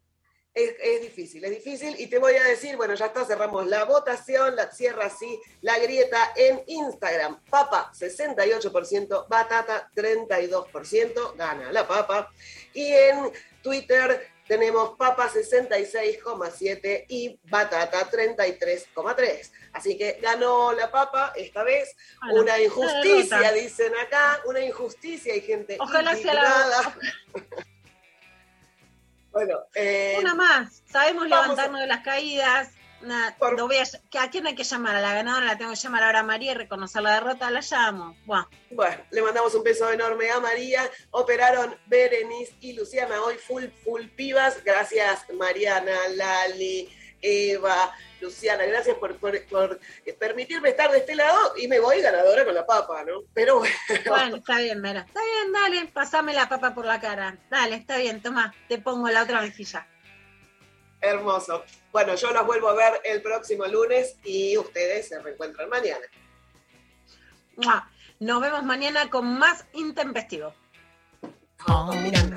Es, es difícil, es difícil. Y te voy a decir, bueno, ya está, cerramos la votación, la cierra así la grieta en Instagram. Papa 68%, batata 32%, gana la papa. Y en Twitter tenemos papa 66,7 y batata 33,3. Así que ganó la papa esta vez. Bueno, una injusticia, dicen acá, una injusticia. Hay gente Ojalá sea la- indignada. Bueno, eh, Una más, sabemos levantarnos de las caídas. Una- lo voy a, ¿A quién hay que llamar? A la ganadora la tengo que llamar ahora a María y reconocer la derrota, la llamo. Buah. Bueno, le mandamos un beso enorme a María. Operaron Berenice y Luciana hoy full, full pibas. Gracias Mariana, Lali, Eva, Luciana. Gracias por, por- por permitirme estar de este lado y me voy ganadora con la papa, ¿no? Pero bueno, Bueno, está bien, Mera. Está bien, dale, pasame la papa por la cara. Dale, está bien, toma, te pongo la otra mejilla. hermoso. Bueno, yo los vuelvo a ver el próximo lunes y ustedes se reencuentran mañana. Mua. Nos vemos mañana con más intempestivo. Oh, Miranda.